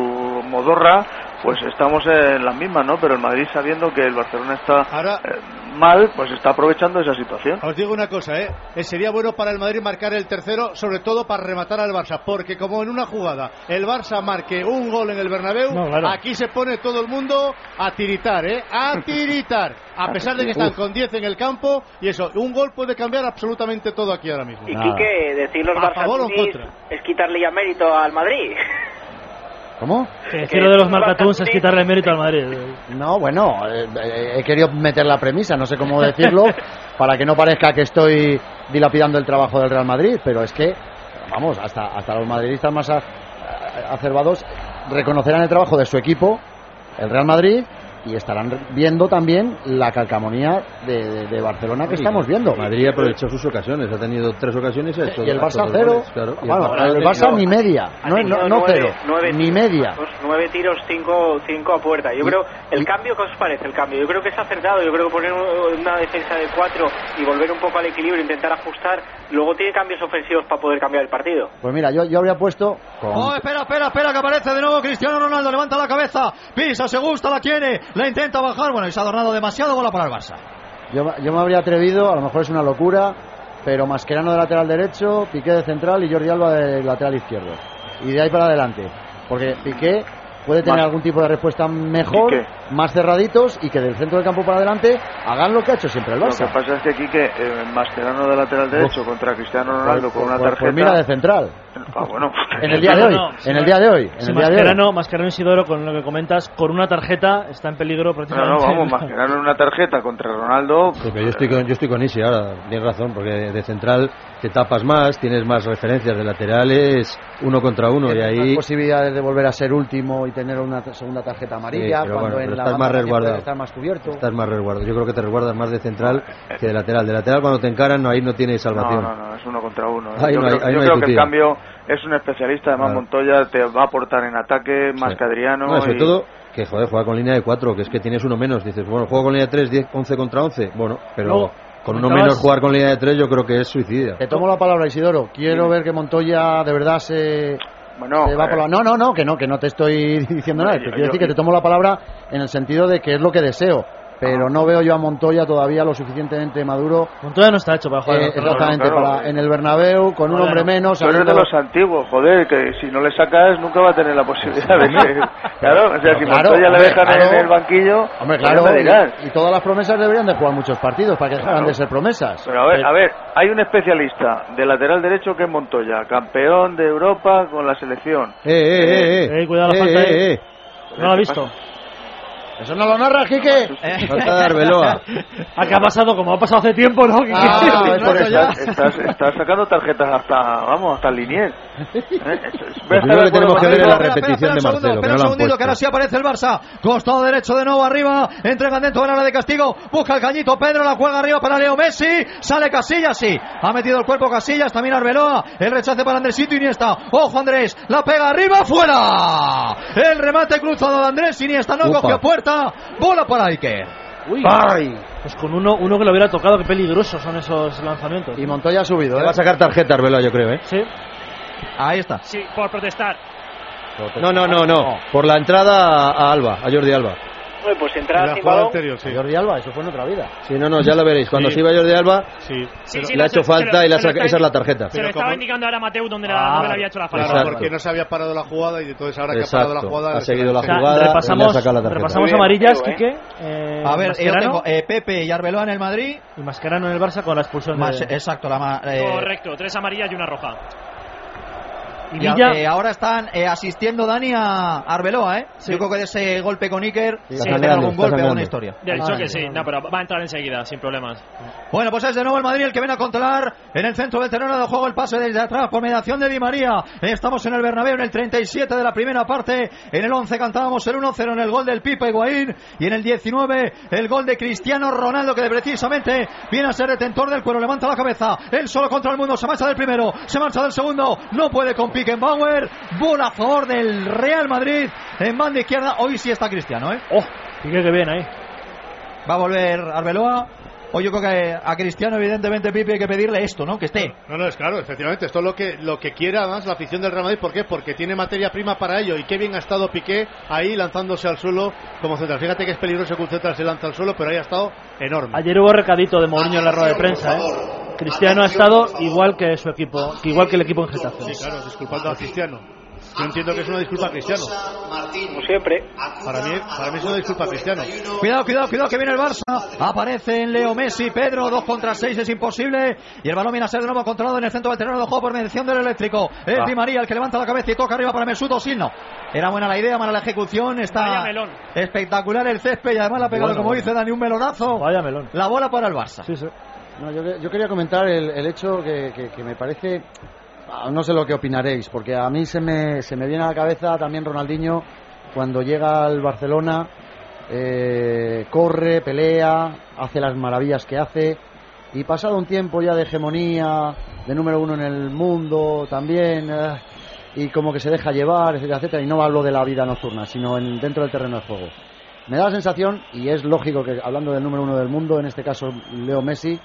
modorra, pues estamos en las mismas, ¿no? Pero el Madrid sabiendo que el Barcelona está eh, mal, pues está aprovechando esa situación. Os digo una cosa, ¿eh? Eh, Sería bueno para el Madrid marcar el tercero, sobre todo para rematar al Barça, porque como en una jugada el Barça marque un gol en el Bernabéu, No, claro. aquí se pone todo el mundo a tiritar, ¿eh? A tiritar. A pesar de que están con 10 en el campo y eso, un gol puede cambiar absolutamente todo aquí ahora mismo. Y Quique, decir los A favor o en Barça contra. es quitarle ya mérito al Madrid. ¿Cómo? Que lo de los marcatuns es quitarle mérito al Madrid. No, bueno, eh, he querido meter la premisa, no sé cómo decirlo, para que no parezca que estoy dilapidando el trabajo del Real Madrid, pero es que, vamos, hasta, hasta los madridistas más acerbados reconocerán el trabajo de su equipo, el Real Madrid, y estarán viendo también la calcamonía de, de- de Barcelona que estamos viendo. Madrid aprovechó sus ocasiones, ha tenido tres ocasiones y ha hecho Y el Barça cero, goles, claro. Y el bueno, Barça- el Barça ni media, no, no, no nueve- cero, nueve ni tiros, media. Nueve tiros, cinco, cinco a puerta. Yo creo, el cambio, ¿qué os parece el cambio? Yo creo que es acertado. Yo creo que poner un- una defensa de cuatro y volver un poco al equilibrio, intentar ajustar, luego tiene cambios ofensivos para poder cambiar el partido. Pues mira, yo, yo habría puesto con, Oh, espera, espera, espera, que aparece de nuevo Cristiano Ronaldo, levanta la cabeza, pisa, se gusta, la quiere, la intenta bajar, bueno, y se ha adornado demasiado bola para el Barça. Yo, yo me habría atrevido, a lo mejor es una locura, pero Mascherano de lateral derecho, Piqué de central y Jordi Alba de lateral izquierdo. Y de ahí para adelante. Porque Piqué puede tener Mas- algún tipo de respuesta mejor, Piqué. más cerraditos y que del centro del campo para adelante hagan lo que ha hecho siempre el Lo Barça. que pasa es que aquí que eh, Mascherano de lateral derecho contra Cristiano Ronaldo Pues- con una pues- tarjeta. pues mira de central. Ah, bueno. En el día de hoy, No, en el día de hoy, en Si el día de hoy. Mascherano, Mascherano Isidoro, con lo que comentas, con una tarjeta está en peligro No, prácticamente. no, vamos, Mascherano en una tarjeta contra Ronaldo. Sí, pero yo estoy con, yo estoy con Isi ahora, tienes razón, porque de central te tapas más, tienes más referencias de laterales, uno contra uno, y ahí más posibilidades de volver a ser último y tener una segunda tarjeta amarilla Sí, pero cuando bueno, en pero la estás banda más resguardado. estar más cubierto. estás más resguardado. Yo creo que te resguardas más de central que de lateral. De lateral cuando te encaran, no, ahí no tienes salvación. No, no, no, es uno contra uno. Ahí yo no hay- creo, ahí yo no hay creo que el cambio es un especialista, además Claro. Montoya te va a aportar en ataque más Sí. que Adriano. No, sobre y- todo que, joder, juega con línea de 4, que es que tienes uno menos. Dices, bueno, juego con línea de 3, 10, 11 contra 11. Bueno, pero con uno menos jugar con línea de 3 yo creo que es suicida. Te tomo la palabra, Isidoro. Quiero ver que Montoya de verdad se, Bueno, se va por la... eh, No, no, no, que no, que no te estoy diciendo nada. Te quiero yo- decir que te tomo la palabra en el sentido de que es lo que deseo. Pero no veo yo a Montoya todavía lo suficientemente maduro. Montoya no está hecho para jugar. eh, exactamente, claro. para, en el Bernabéu, con un hombre menos. Tú eres de los antiguos, joder, que si no le sacas nunca va a tener la posibilidad de que... Claro, o sea, si Claro, Montoya le dejan claro. en el banquillo, Hombre, pues claro, y, y todas las promesas deberían de jugar muchos partidos para que dejaran Claro. de ser promesas. Pero a ver, Pero- a ver, hay un especialista de lateral derecho que es Montoya, campeón de Europa con la selección. Eh, eh, eh, eh. Eh, cuidado la Eh, falta eh, ahí. eh. No lo ha visto. Eso no lo narra, Quique. Falta de Arbeloa. ¿A qué ha pasado? Como ha pasado hace tiempo, ¿no? Ah, es por eso ya. Estás, estás sacando tarjetas hasta, vamos, hasta el linier. ¿Eh? Lo primero que tenemos que ver es la Espera, espera, repetición espera de un segundo, Marcelo, que espera no han segundito, que ahora sí aparece el Barça. Costado derecho de nuevo arriba. Entrega dentro del área de castigo. Busca el cañito Pedro, la juega arriba para Leo Messi. Sale Casillas, sí. Ha metido el cuerpo Casillas, también Arbeloa. El rechace para Andresito Iniesta. Ojo Andrés, la pega arriba, fuera. El remate cruzado de Andrés Iniesta, no Upa. cogió puerta. Bola para Iker. Uy, ¡Ay! pues con uno, uno que lo hubiera tocado, qué peligrosos son esos lanzamientos. Y Montoya ha subido, ¿eh? va a sacar tarjeta Arbeloa, yo creo, ¿eh? Sí. Ahí está. Sí, por protestar. No, no, no, no. Por la entrada a Alba, a Jordi Alba. Bueno, pues En entrada la sin balón. anterior, sí. Jordi Alba, eso fue en otra vida. Sí, no, no, ya lo veréis. Cuando Sí. se iba Jordi Alba, Sí. Pero- sí, le la- ha hecho falta se y la esa es la tarjeta. Se lo Pero estaba como- indicando ahora a Mateu donde la- Ah, no le había hecho la falta. Claro, Exacto. porque no se había parado la jugada y entonces ahora que ha parado la Exacto. jugada... Ha se seguido la se- O sea, jugada, le ha repasamos, sacado la tarjeta. repasamos bien, amarillas, ¿eh? Quique. Eh, A ver, yo tengo eh, Pepe y Arbeloa en el Madrid. y Mascherano en el Barça con la expulsión Más, de... exacto, la eh, Correcto, tres amarillas y una roja. Y Villa, eh, ahora están eh, asistiendo Dani a Arbeloa, ¿eh? Yo creo que de ese golpe con Iker sí, tenga sangrando, algún está golpe, alguna historia. Ah, dicho que sí, sí, no, pero va a entrar enseguida, sin problemas. Bueno, pues es de nuevo el Madrid el que viene a controlar en el centro del terreno de juego el pase desde atrás por mediación de Di María. Estamos en el Bernabéu en el 37 de la primera parte. En el 11 cantábamos el 1-0 en el gol del Pipa Higuaín y en el 19 el gol de Cristiano Ronaldo que precisamente viene a ser detentor del cuero. Levanta la cabeza. Él solo contra el mundo. Se marcha del primero. Se marcha del segundo. No puede con Pickenbauer. Bola a favor del Real Madrid en banda izquierda. Hoy sí está Cristiano, ¿eh? Oh, Quique, qué bien ahí. Va a volver Arbeloa. Hoy yo creo que a Cristiano, evidentemente, Pipi, hay que pedirle esto, ¿no? Que esté. No, no, es claro, efectivamente. Esto es lo que, lo que quiere además la afición del Real Madrid. ¿Por qué? Porque tiene materia prima para ello. Y qué bien ha estado Piqué ahí lanzándose al suelo como central. Fíjate que es peligroso que un central se lanza al suelo, pero ahí ha estado enorme. Ayer hubo recadito de Mourinho en la rueda de prensa, ¿eh? Cristiano ha estado igual que su equipo, igual que el equipo en Getafe. Sí, claro, disculpando a Cristiano. Yo entiendo que es una disculpa a Cristiano. Como siempre. Para mí, para mí es una disculpa a Cristiano. Cuidado, cuidado, cuidado, que viene el Barça. Aparece en Leo Messi, Pedro, 2 contra 6 es imposible. Y el balón viene a ser de nuevo controlado en el centro del terreno de juego por mediación del eléctrico. Es Ah. Di María el que levanta la cabeza y toca arriba para Mesut Özil. No. Era buena la idea, mala la ejecución. Está espectacular el césped y además la ha pegado, Bueno, como bueno. dice Dani, un melonazo. Vaya melón. La bola para el Barça. Sí, sí. No, yo, yo quería comentar el, hecho que me parece, ah, no sé lo que opinaréis, porque a mí se me, se me viene a la cabeza también Ronaldinho cuando llega al Barcelona, eh, corre, pelea, hace las maravillas que hace, y pasado un tiempo ya de hegemonía, de número uno en el mundo también, eh, y como que se deja llevar, etcétera, etcétera, y no hablo de la vida nocturna, sino en, dentro del terreno de juego. Me da la sensación, y es lógico que hablando del número uno del mundo, en este caso Leo Messi,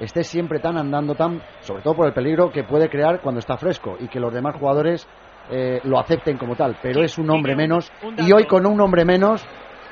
esté siempre tan andando tan, sobre todo por el peligro que puede crear cuando está fresco y que los demás jugadores eh, lo acepten como tal. Pero es un hombre menos y hoy con un hombre menos,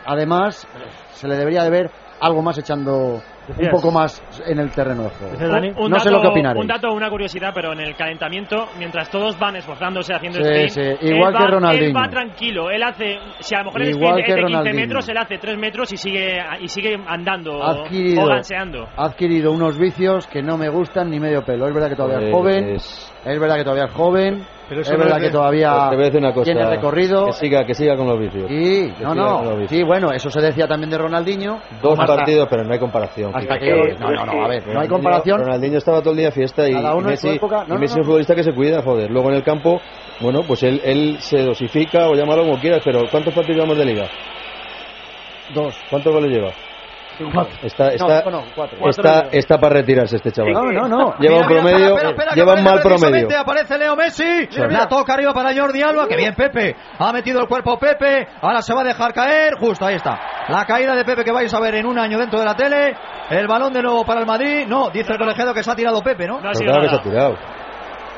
además, se le debería de ver algo más echando un poco más en el terreno de juego. Un- un no sé dato- lo que opinaréis. Un dato, una curiosidad, pero en el calentamiento, mientras todos van esforzándose haciendo Sí, sprint, sí, él igual va- que Ronaldinho. Él va tranquilo, él hace, si a lo mejor el Igual sprint que es de 15 Ronaldinho. metros, él hace 3 metros y sigue y sigue andando Ha adquirido, o ganseando. ha adquirido unos vicios que no me gustan ni medio pelo. Es verdad que todavía es Pues joven, es- es verdad que todavía es joven, Pero es no verdad es que todavía Pues te voy a decir una cosa, tiene recorrido. Que siga, que siga con los vicios. Y, Que no, no, vicios. sí, bueno, eso se decía también de Ronaldinho. Dos Hasta- partidos, pero no hay comparación. Hasta Kiko. que, no, no, no, a ver, no hay comparación. Ronaldinho estaba todo el día de fiesta y, Cada uno y en su Messi, época. No, y no, Messi es un futbolista que se cuida, joder. Luego en el campo, bueno, pues él, él se dosifica o llámalo como quieras, pero ¿cuántos partidos llevamos de liga? Dos. ¿Cuántos goles lleva? Cuatro. Está, No, está, bueno, cuatro. está, Cuatro está para retirarse este chaval. No, no, no. Lleva Mira, un mira, promedio, espera, espera, que lleva un mal promedio. Aparece Leo Messi. Mira, La toca arriba para Jordi Alba. Que bien, Pepe. Ha metido el cuerpo Pepe. Ahora se va a dejar caer. Justo ahí está. La caída de Pepe que vais a ver en un año dentro de la tele. El balón de nuevo para el Madrid. No, dice el colegiado que se ha tirado Pepe, ¿no? Pero claro que se ha tirado.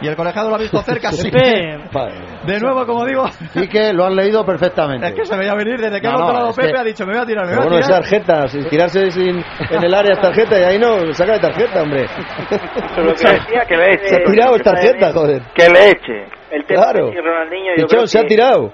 Y el colegiado lo ha visto cerca. sí. De nuevo, como digo. Y que lo han leído perfectamente. Es que se veía venir desde que No, ha no, es Pepe. que- Ha dicho, me voy a tirar, me voy bueno, a es tirar. tarjeta, sin tirarse sin, en el área es tarjeta y ahí no, saca de tarjeta, hombre. Pero lo que decía que le eche. Se ha tirado, es tarjeta, joder. Que le eche. El tema Claro. de Messi y Ronaldinho, yo Pichón, creo se ha tirado.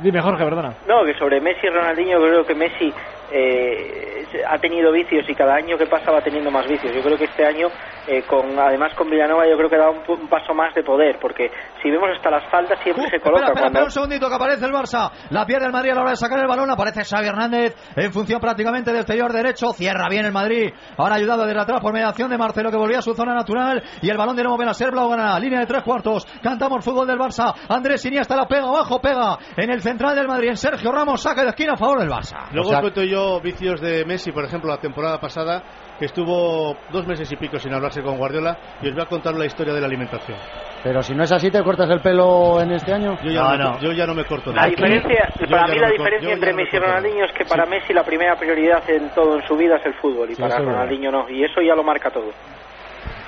Dime, Jorge, perdona. No, que sobre Messi y Ronaldinho creo que Messi eh, ha tenido vicios y cada año que pasa va teniendo más vicios. Yo creo que este año, eh, con además con Villanova, yo creo que da un, un paso más de poder, porque si vemos hasta las faltas siempre se coloca Espera, espera, cuando... espera un segundito que aparece el Barça. La pierde el Madrid a la hora de sacar el balón. Aparece Xavi Hernández en función prácticamente del exterior derecho. Cierra bien el Madrid. Ahora ayudado desde atrás por mediación de Marcelo que volvía a su zona natural. Y el balón de nuevo viene a ser Blaugrana. Línea de tres cuartos. Cantamos fútbol del Barça. Andrés Iniesta la pega abajo, pega en el central del Madrid. En Sergio Ramos saca de esquina a favor del Barça. Luego O sea, os cuento yo vicios de Messi, por ejemplo, la temporada pasada, que estuvo dos meses y pico sin hablarse con Guardiola, y os voy a contar la historia de la alimentación. Pero si no es así, ¿te cortas el pelo en este año? Yo ya no, me- yo ya no me corto La diferencia, para mí no la me diferencia entre no Messi y. Ronaldinho es que para Messi la primera prioridad en todo en su vida es el fútbol y Sí, para. Ronaldinho no, y eso ya lo marca todo.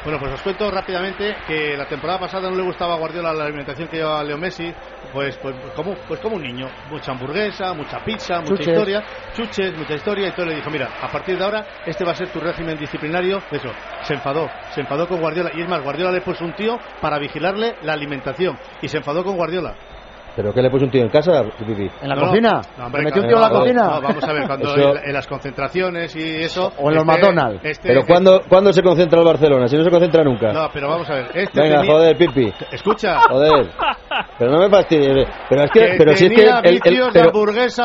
Bueno, pues os cuento rápidamente que la temporada pasada no le gustaba a Guardiola la alimentación que llevaba Leo Messi, pues, pues, como, pues como un niño, mucha hamburguesa, mucha pizza, mucha Chuches. historia, chuches, mucha historia, y entonces le dijo, mira, a partir de ahora este va a ser tu régimen disciplinario, eso, se enfadó, se enfadó con Guardiola, y es más, Guardiola le puso un tío para vigilarle la alimentación, y se enfadó con Guardiola. ¿Pero qué le puso un tío en casa, Pipi? ¿En la No, cocina? No, hombre, ¿Le metió un tío en la no, cocina? no, vamos a ver, cuando Eso- en, en las concentraciones y eso... O en los este- McDonald's. este- ¿Pero cuándo, cuándo se concentra el Barcelona? Si no se concentra nunca. No, pero vamos a ver. Este Venga, tenía- joder, Pipi. Escucha. Joder. Pero no me fastidies. Pero es que, Que pero si es que el, el- pero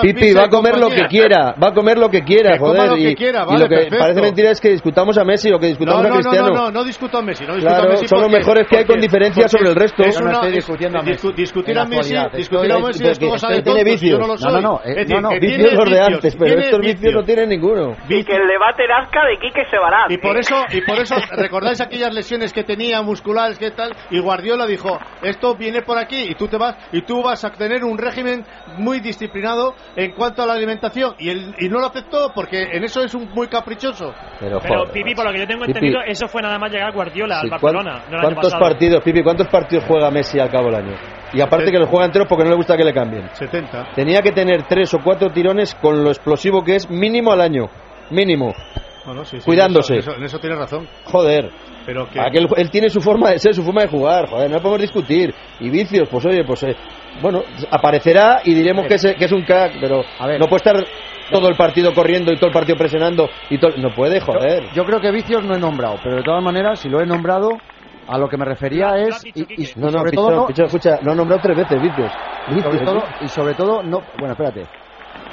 Pipi va a y comer lo compañía. que quiera, va a comer lo que quiera, Que coma joder. lo que y, quiera, y vale, lo que perfecto. parece mentira es que discutamos a Messi, lo que No, discutamos no, a no, Cristiano. no, no, no discuto a Messi, no discuto Claro, a Messi son los porque- mejores que hay con diferencia porque sobre el resto. Yo no estoy es- discutiendo a Messi discu- discutir a Messi, discutir a Messi es cosa de tiene tontos, yo no lo soy. No, no, no, eh, no, no, Vicios tiene los de antes, pero estos vicios no tienen ninguno. Y que el debate Nazca de Quique Sebarán. Y por eso, y por eso, ¿recordáis aquellas lesiones que tenía musculares, que tal? Y Guardiola dijo, esto viene por aquí y tú te vas y tú vas a tener un régimen muy disciplinado en cuanto a la alimentación y él y no lo aceptó porque en eso es un muy caprichoso. Pero, Pero joder. Pipi, por lo que yo tengo Pipi. entendido, eso fue nada más llegar Guardiola Sí, al ¿cuán- Barcelona. no el ¿Cuántos partidos, Pipi, cuántos partidos juega Messi al cabo del año? Y aparte que los juega enteros porque no le gusta que le cambien. 70. Tenía que tener tres o cuatro tirones con lo explosivo que es mínimo al año. Mínimo. Bueno, sí, sí, Cuidándose. En eso, en eso tienes razón. Joder. Pero que Aquel- él tiene su forma de ser, su forma de jugar. Joder, no podemos discutir. Y vicios, pues oye, pues eh, bueno, aparecerá y diremos que es, que es un crack, pero no puede estar todo el partido corriendo y todo el partido presionando y todo, no puede, joder. Yo creo que vicios no he nombrado, pero de todas maneras, si lo he nombrado, a lo que me refería es. Y, y- No, no, sobre Pichón, todo, no, Pichón, escucha, lo han nombrado tres veces, vicios. sobre Vicios, y sobre todo, no. Bueno, espérate.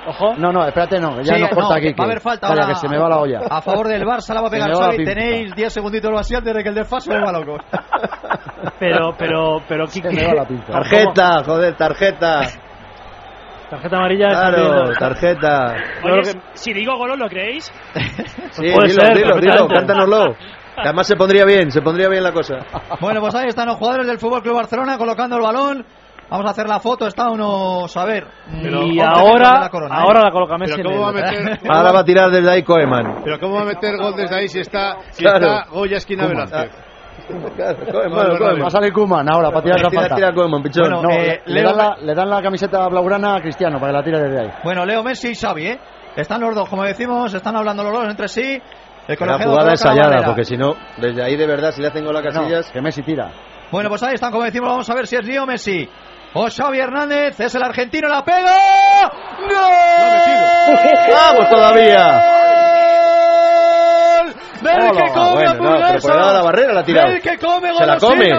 Ojo. No, no, espérate, no, ya Sí, nos corta no, aquí. va a haber falta ahora que se me va la olla. A favor del Barça la va a Se pegar me va Xavi. Tenéis 10 segunditos así antes de que el desfase vuelva loco. Pero, pero, pero, Se Kiki- me va la pinza. Tarjeta, joder, tarjeta. Tarjeta amarilla. Claro, tarjeta. Oye, que- si digo gol, ¿lo creéis? Sí, puede dilo, ser, dilo, dilo, cántanoslo. Que Además se pondría bien, se pondría bien la cosa. Bueno, pues ahí están los jugadores del Fútbol Club Barcelona colocando el balón. Vamos a hacer la foto, está unos, a ver. y hombre, ahora, la corona, ¿eh? ahora la coloca Messi. Pero en ¿cómo va a Ahora va a tirar desde ahí Koeman. pero cómo va a meter gol desde ahí si está, si Claro. está Goya esquina Koeman. Velázquez? Claro, Koeman, Bueno, Koeman. vale. Va a salir Kuman ahora para tirar la Tira, falta. tira Koeman, pichón. Bueno, No, eh, le, Leo- dan la, le dan la camiseta blaugrana a Cristiano para que la tire desde ahí. Bueno, Leo Messi y Xavi, ¿eh? Están los dos, como decimos, están hablando los dos entre sí. El la colegiado jugada ensayada, porque si no, desde ahí de verdad, si le hacen gol a Casillas. No, que Messi tira. Bueno, pues ahí están, como decimos, vamos a ver si es Leo Messi o Xavi Hernández. Es el argentino, la pega. ¡Gol! ¡Vamos todavía! Del que come lado de la barrera la tirado. Del que come Se la come,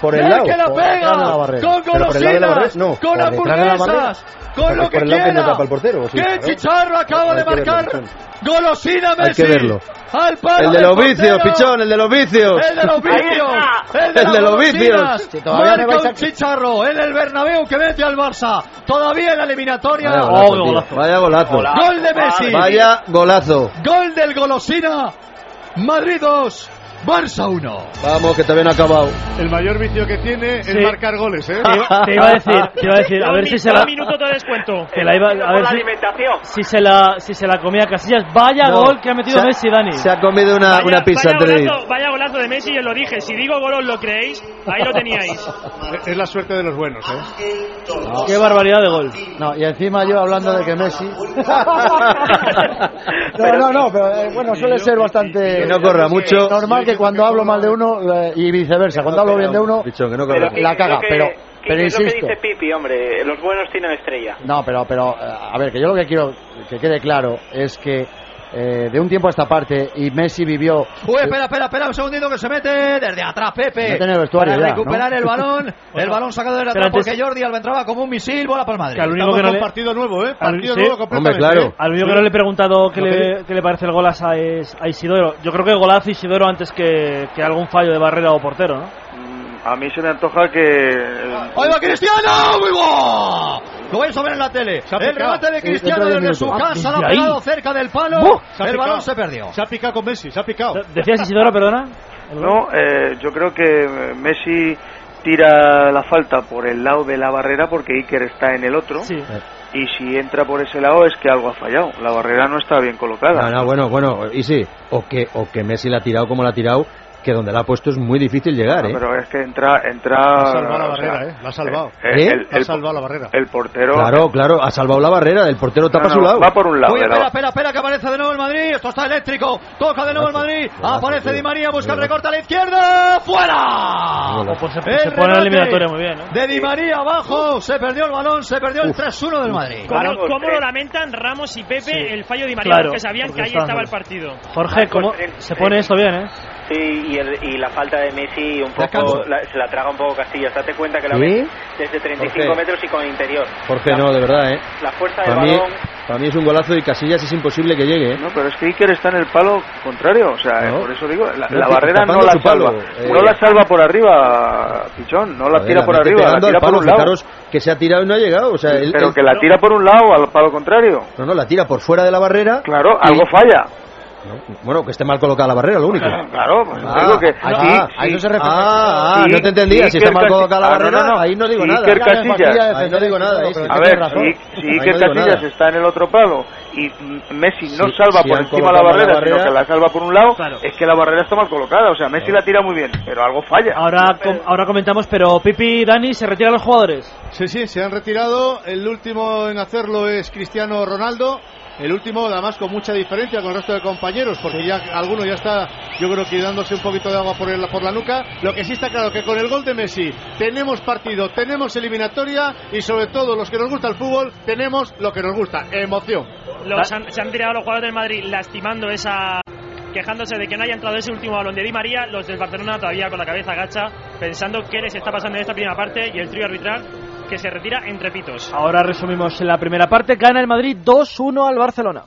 por el lado, que la pega. Con Pero por el lado de la golosinas. barrera, no, con hamburguesas. Con lo que por el lado que quiera. no tapa el portero, sí, ¡Qué claro. chicharro acaba de Hay que marcar! Golosina Hay Messi. que verlo. Al palo El de los vicios, pichón, el de los vicios. El de los vicios. El de, El de las los vicios. Si Marca un chicharro en el Bernabéu que mete al Barça. Todavía en la eliminatoria. Vaya Oh, golazo, tío. golazo. Vaya golazo. Gol de Messi. Vaya golazo. Gol del Golosina. Madrid 2. Barça 1. Vamos, que todavía no ha acabado. El mayor vicio que tiene Sí. es marcar goles, ¿eh? Te iba- te iba a decir, te iba a decir, a Un ver si se un la, minuto de descuento. que la iba, a ver si, alimentación. si se la, si se la comía Casillas. Vaya No, gol que ha metido ha- Messi, Dani. Se ha comido una, Vaya- una pizza vaya golazo, vaya golazo de Messi, os lo dije. Si digo gol, os lo creéis. Ahí lo teníais. Es la suerte de los buenos, ¿eh? Qué barbaridad de gol. No, y encima yo hablando de que Messi. no, no, no, pero eh, bueno, suele ser bastante. Que no corra mucho. Normal que cuando hablo mal de uno y viceversa, cuando hablo bien de uno, que la caga, que- pero, que- pero es lo que insisto. dice Pipi, hombre. Los buenos tienen estrella. No, pero, pero, eh, a ver, que yo lo que quiero que quede claro es que eh, de un tiempo a esta parte, y Messi vivió. Uy, espera, espera, espera un segundito que se mete desde atrás, Pepe. Mete en el vestuario para ya, recuperar ¿no? el balón. el balón sacado desde atrás antes- porque Jordi Alba entraba como un misil, bola para el Madrid. Que al único que no le, partido nuevo, ¿eh? Al- sí. nuevo completamente. Hombre, claro. ¿eh? al único que no le he preguntado qué le, qué le parece el golazo a, a Isidoro. Yo creo que golazo Isidoro antes que, que algún fallo de barrera o portero, ¿no? A mí se me antoja que... eh, ¡Ahí va Cristiano! ¡Muy! Lo vais a ver en la tele. El remate de Cristiano desde su casa, Ah, lo ha pegado cerca del palo. El balón se perdió. Se ha picado con Messi, se ha picado. ¿Decías Isidoro, perdona? No, eh, yo creo que Messi tira la falta por el lado de la barrera porque Iker está en el otro. Sí. Y si entra por ese lado es que algo ha fallado. La barrera no está bien colocada. No, no, bueno, bueno, y sí. O que, o que Messi la ha tirado como la ha tirado, que donde la ha puesto es muy difícil llegar, No, ¿eh? pero es que entra... entra La ha salvado la sea, barrera, ¿eh? La ha salvado. eh, ¿Eh? El, La ha salvado la barrera. el portero... Claro, claro, ha salvado la barrera, el portero tapa No, a su lado. Va por un lado. Uy, espera, espera, espera, que aparece de nuevo el Madrid. Esto está eléctrico. Toca de nuevo el Madrid. Aparece tío. Di María, busca el recorte a la izquierda. ¡Fuera! Pues se, El se pone en la eliminatoria muy bien, ¿eh? De Di María abajo. Se perdió el balón, se perdió el 3-1 del Madrid. ¿Cómo, cómo eh. lo lamentan Ramos y Pepe Sí. el fallo de Di María? Claro, porque sabían porque que ahí estaba el partido. Jorge, ¿cómo se pone esto bien, eh? Sí, y, el- y la falta de Messi un poco la- se la traga un poco Casillas. Date cuenta que la ¿Sí? ve desde 35 Jorge. metros y con interior. Jorge, la, no, de verdad, ¿eh? la fuerza del Para mí, balón. para mí es un golazo y Casillas es imposible que llegue, ¿eh? No, pero es que Iker está en el palo contrario, o sea, No. eh, por eso digo, la, barrera no la palo, salva, eh. no la salva por arriba, Pichón, no la tira la por arriba, la tira por palo, un lado, que se ha tirado y no ha llegado, o sea, él- pero él- que la tira por un lado al palo contrario, no, no, la tira por fuera de la barrera. claro, y- algo falla, Bueno, que esté mal colocada la barrera, lo único. Claro, pues Ah, digo que ah, sí, ah, ahí no se refiere. Ah, ah, no te entendía, si está mal colocada la barrera, ahí no digo nada. Iker Casillas, Ahí no digo nada. ahí sí. a ver, si, si Iker no Casillas nada. está en el otro palo y Messi no Sí, salva si por encima de la barrera, la barrera- sino que la salva por un lado, es que la barrera está mal colocada. O sea, Messi la tira muy bien, pero algo falla. Ahora, com- ahora comentamos, pero Pipi y Dani se retiran los jugadores. Sí, sí, se han retirado. El último en hacerlo es Cristiano Ronaldo. El último, además, con mucha diferencia con el resto de compañeros, porque ya alguno ya está, yo creo que dándose un poquito de agua por, el- por la nuca. Lo que sí está claro que con el gol de Messi tenemos partido, tenemos eliminatoria y sobre todo los que nos gusta el fútbol tenemos lo que nos gusta, emoción. Los han- se han tirado los jugadores del Madrid lastimando esa quejándose de que no haya entrado ese último balón de Di María, los del Barcelona todavía con la cabeza agacha, pensando qué les está pasando en esta primera parte y el trío arbitral que se retira entre pitos. Ahora resumimos en la primera parte. Gana el Madrid 2-1 al Barcelona.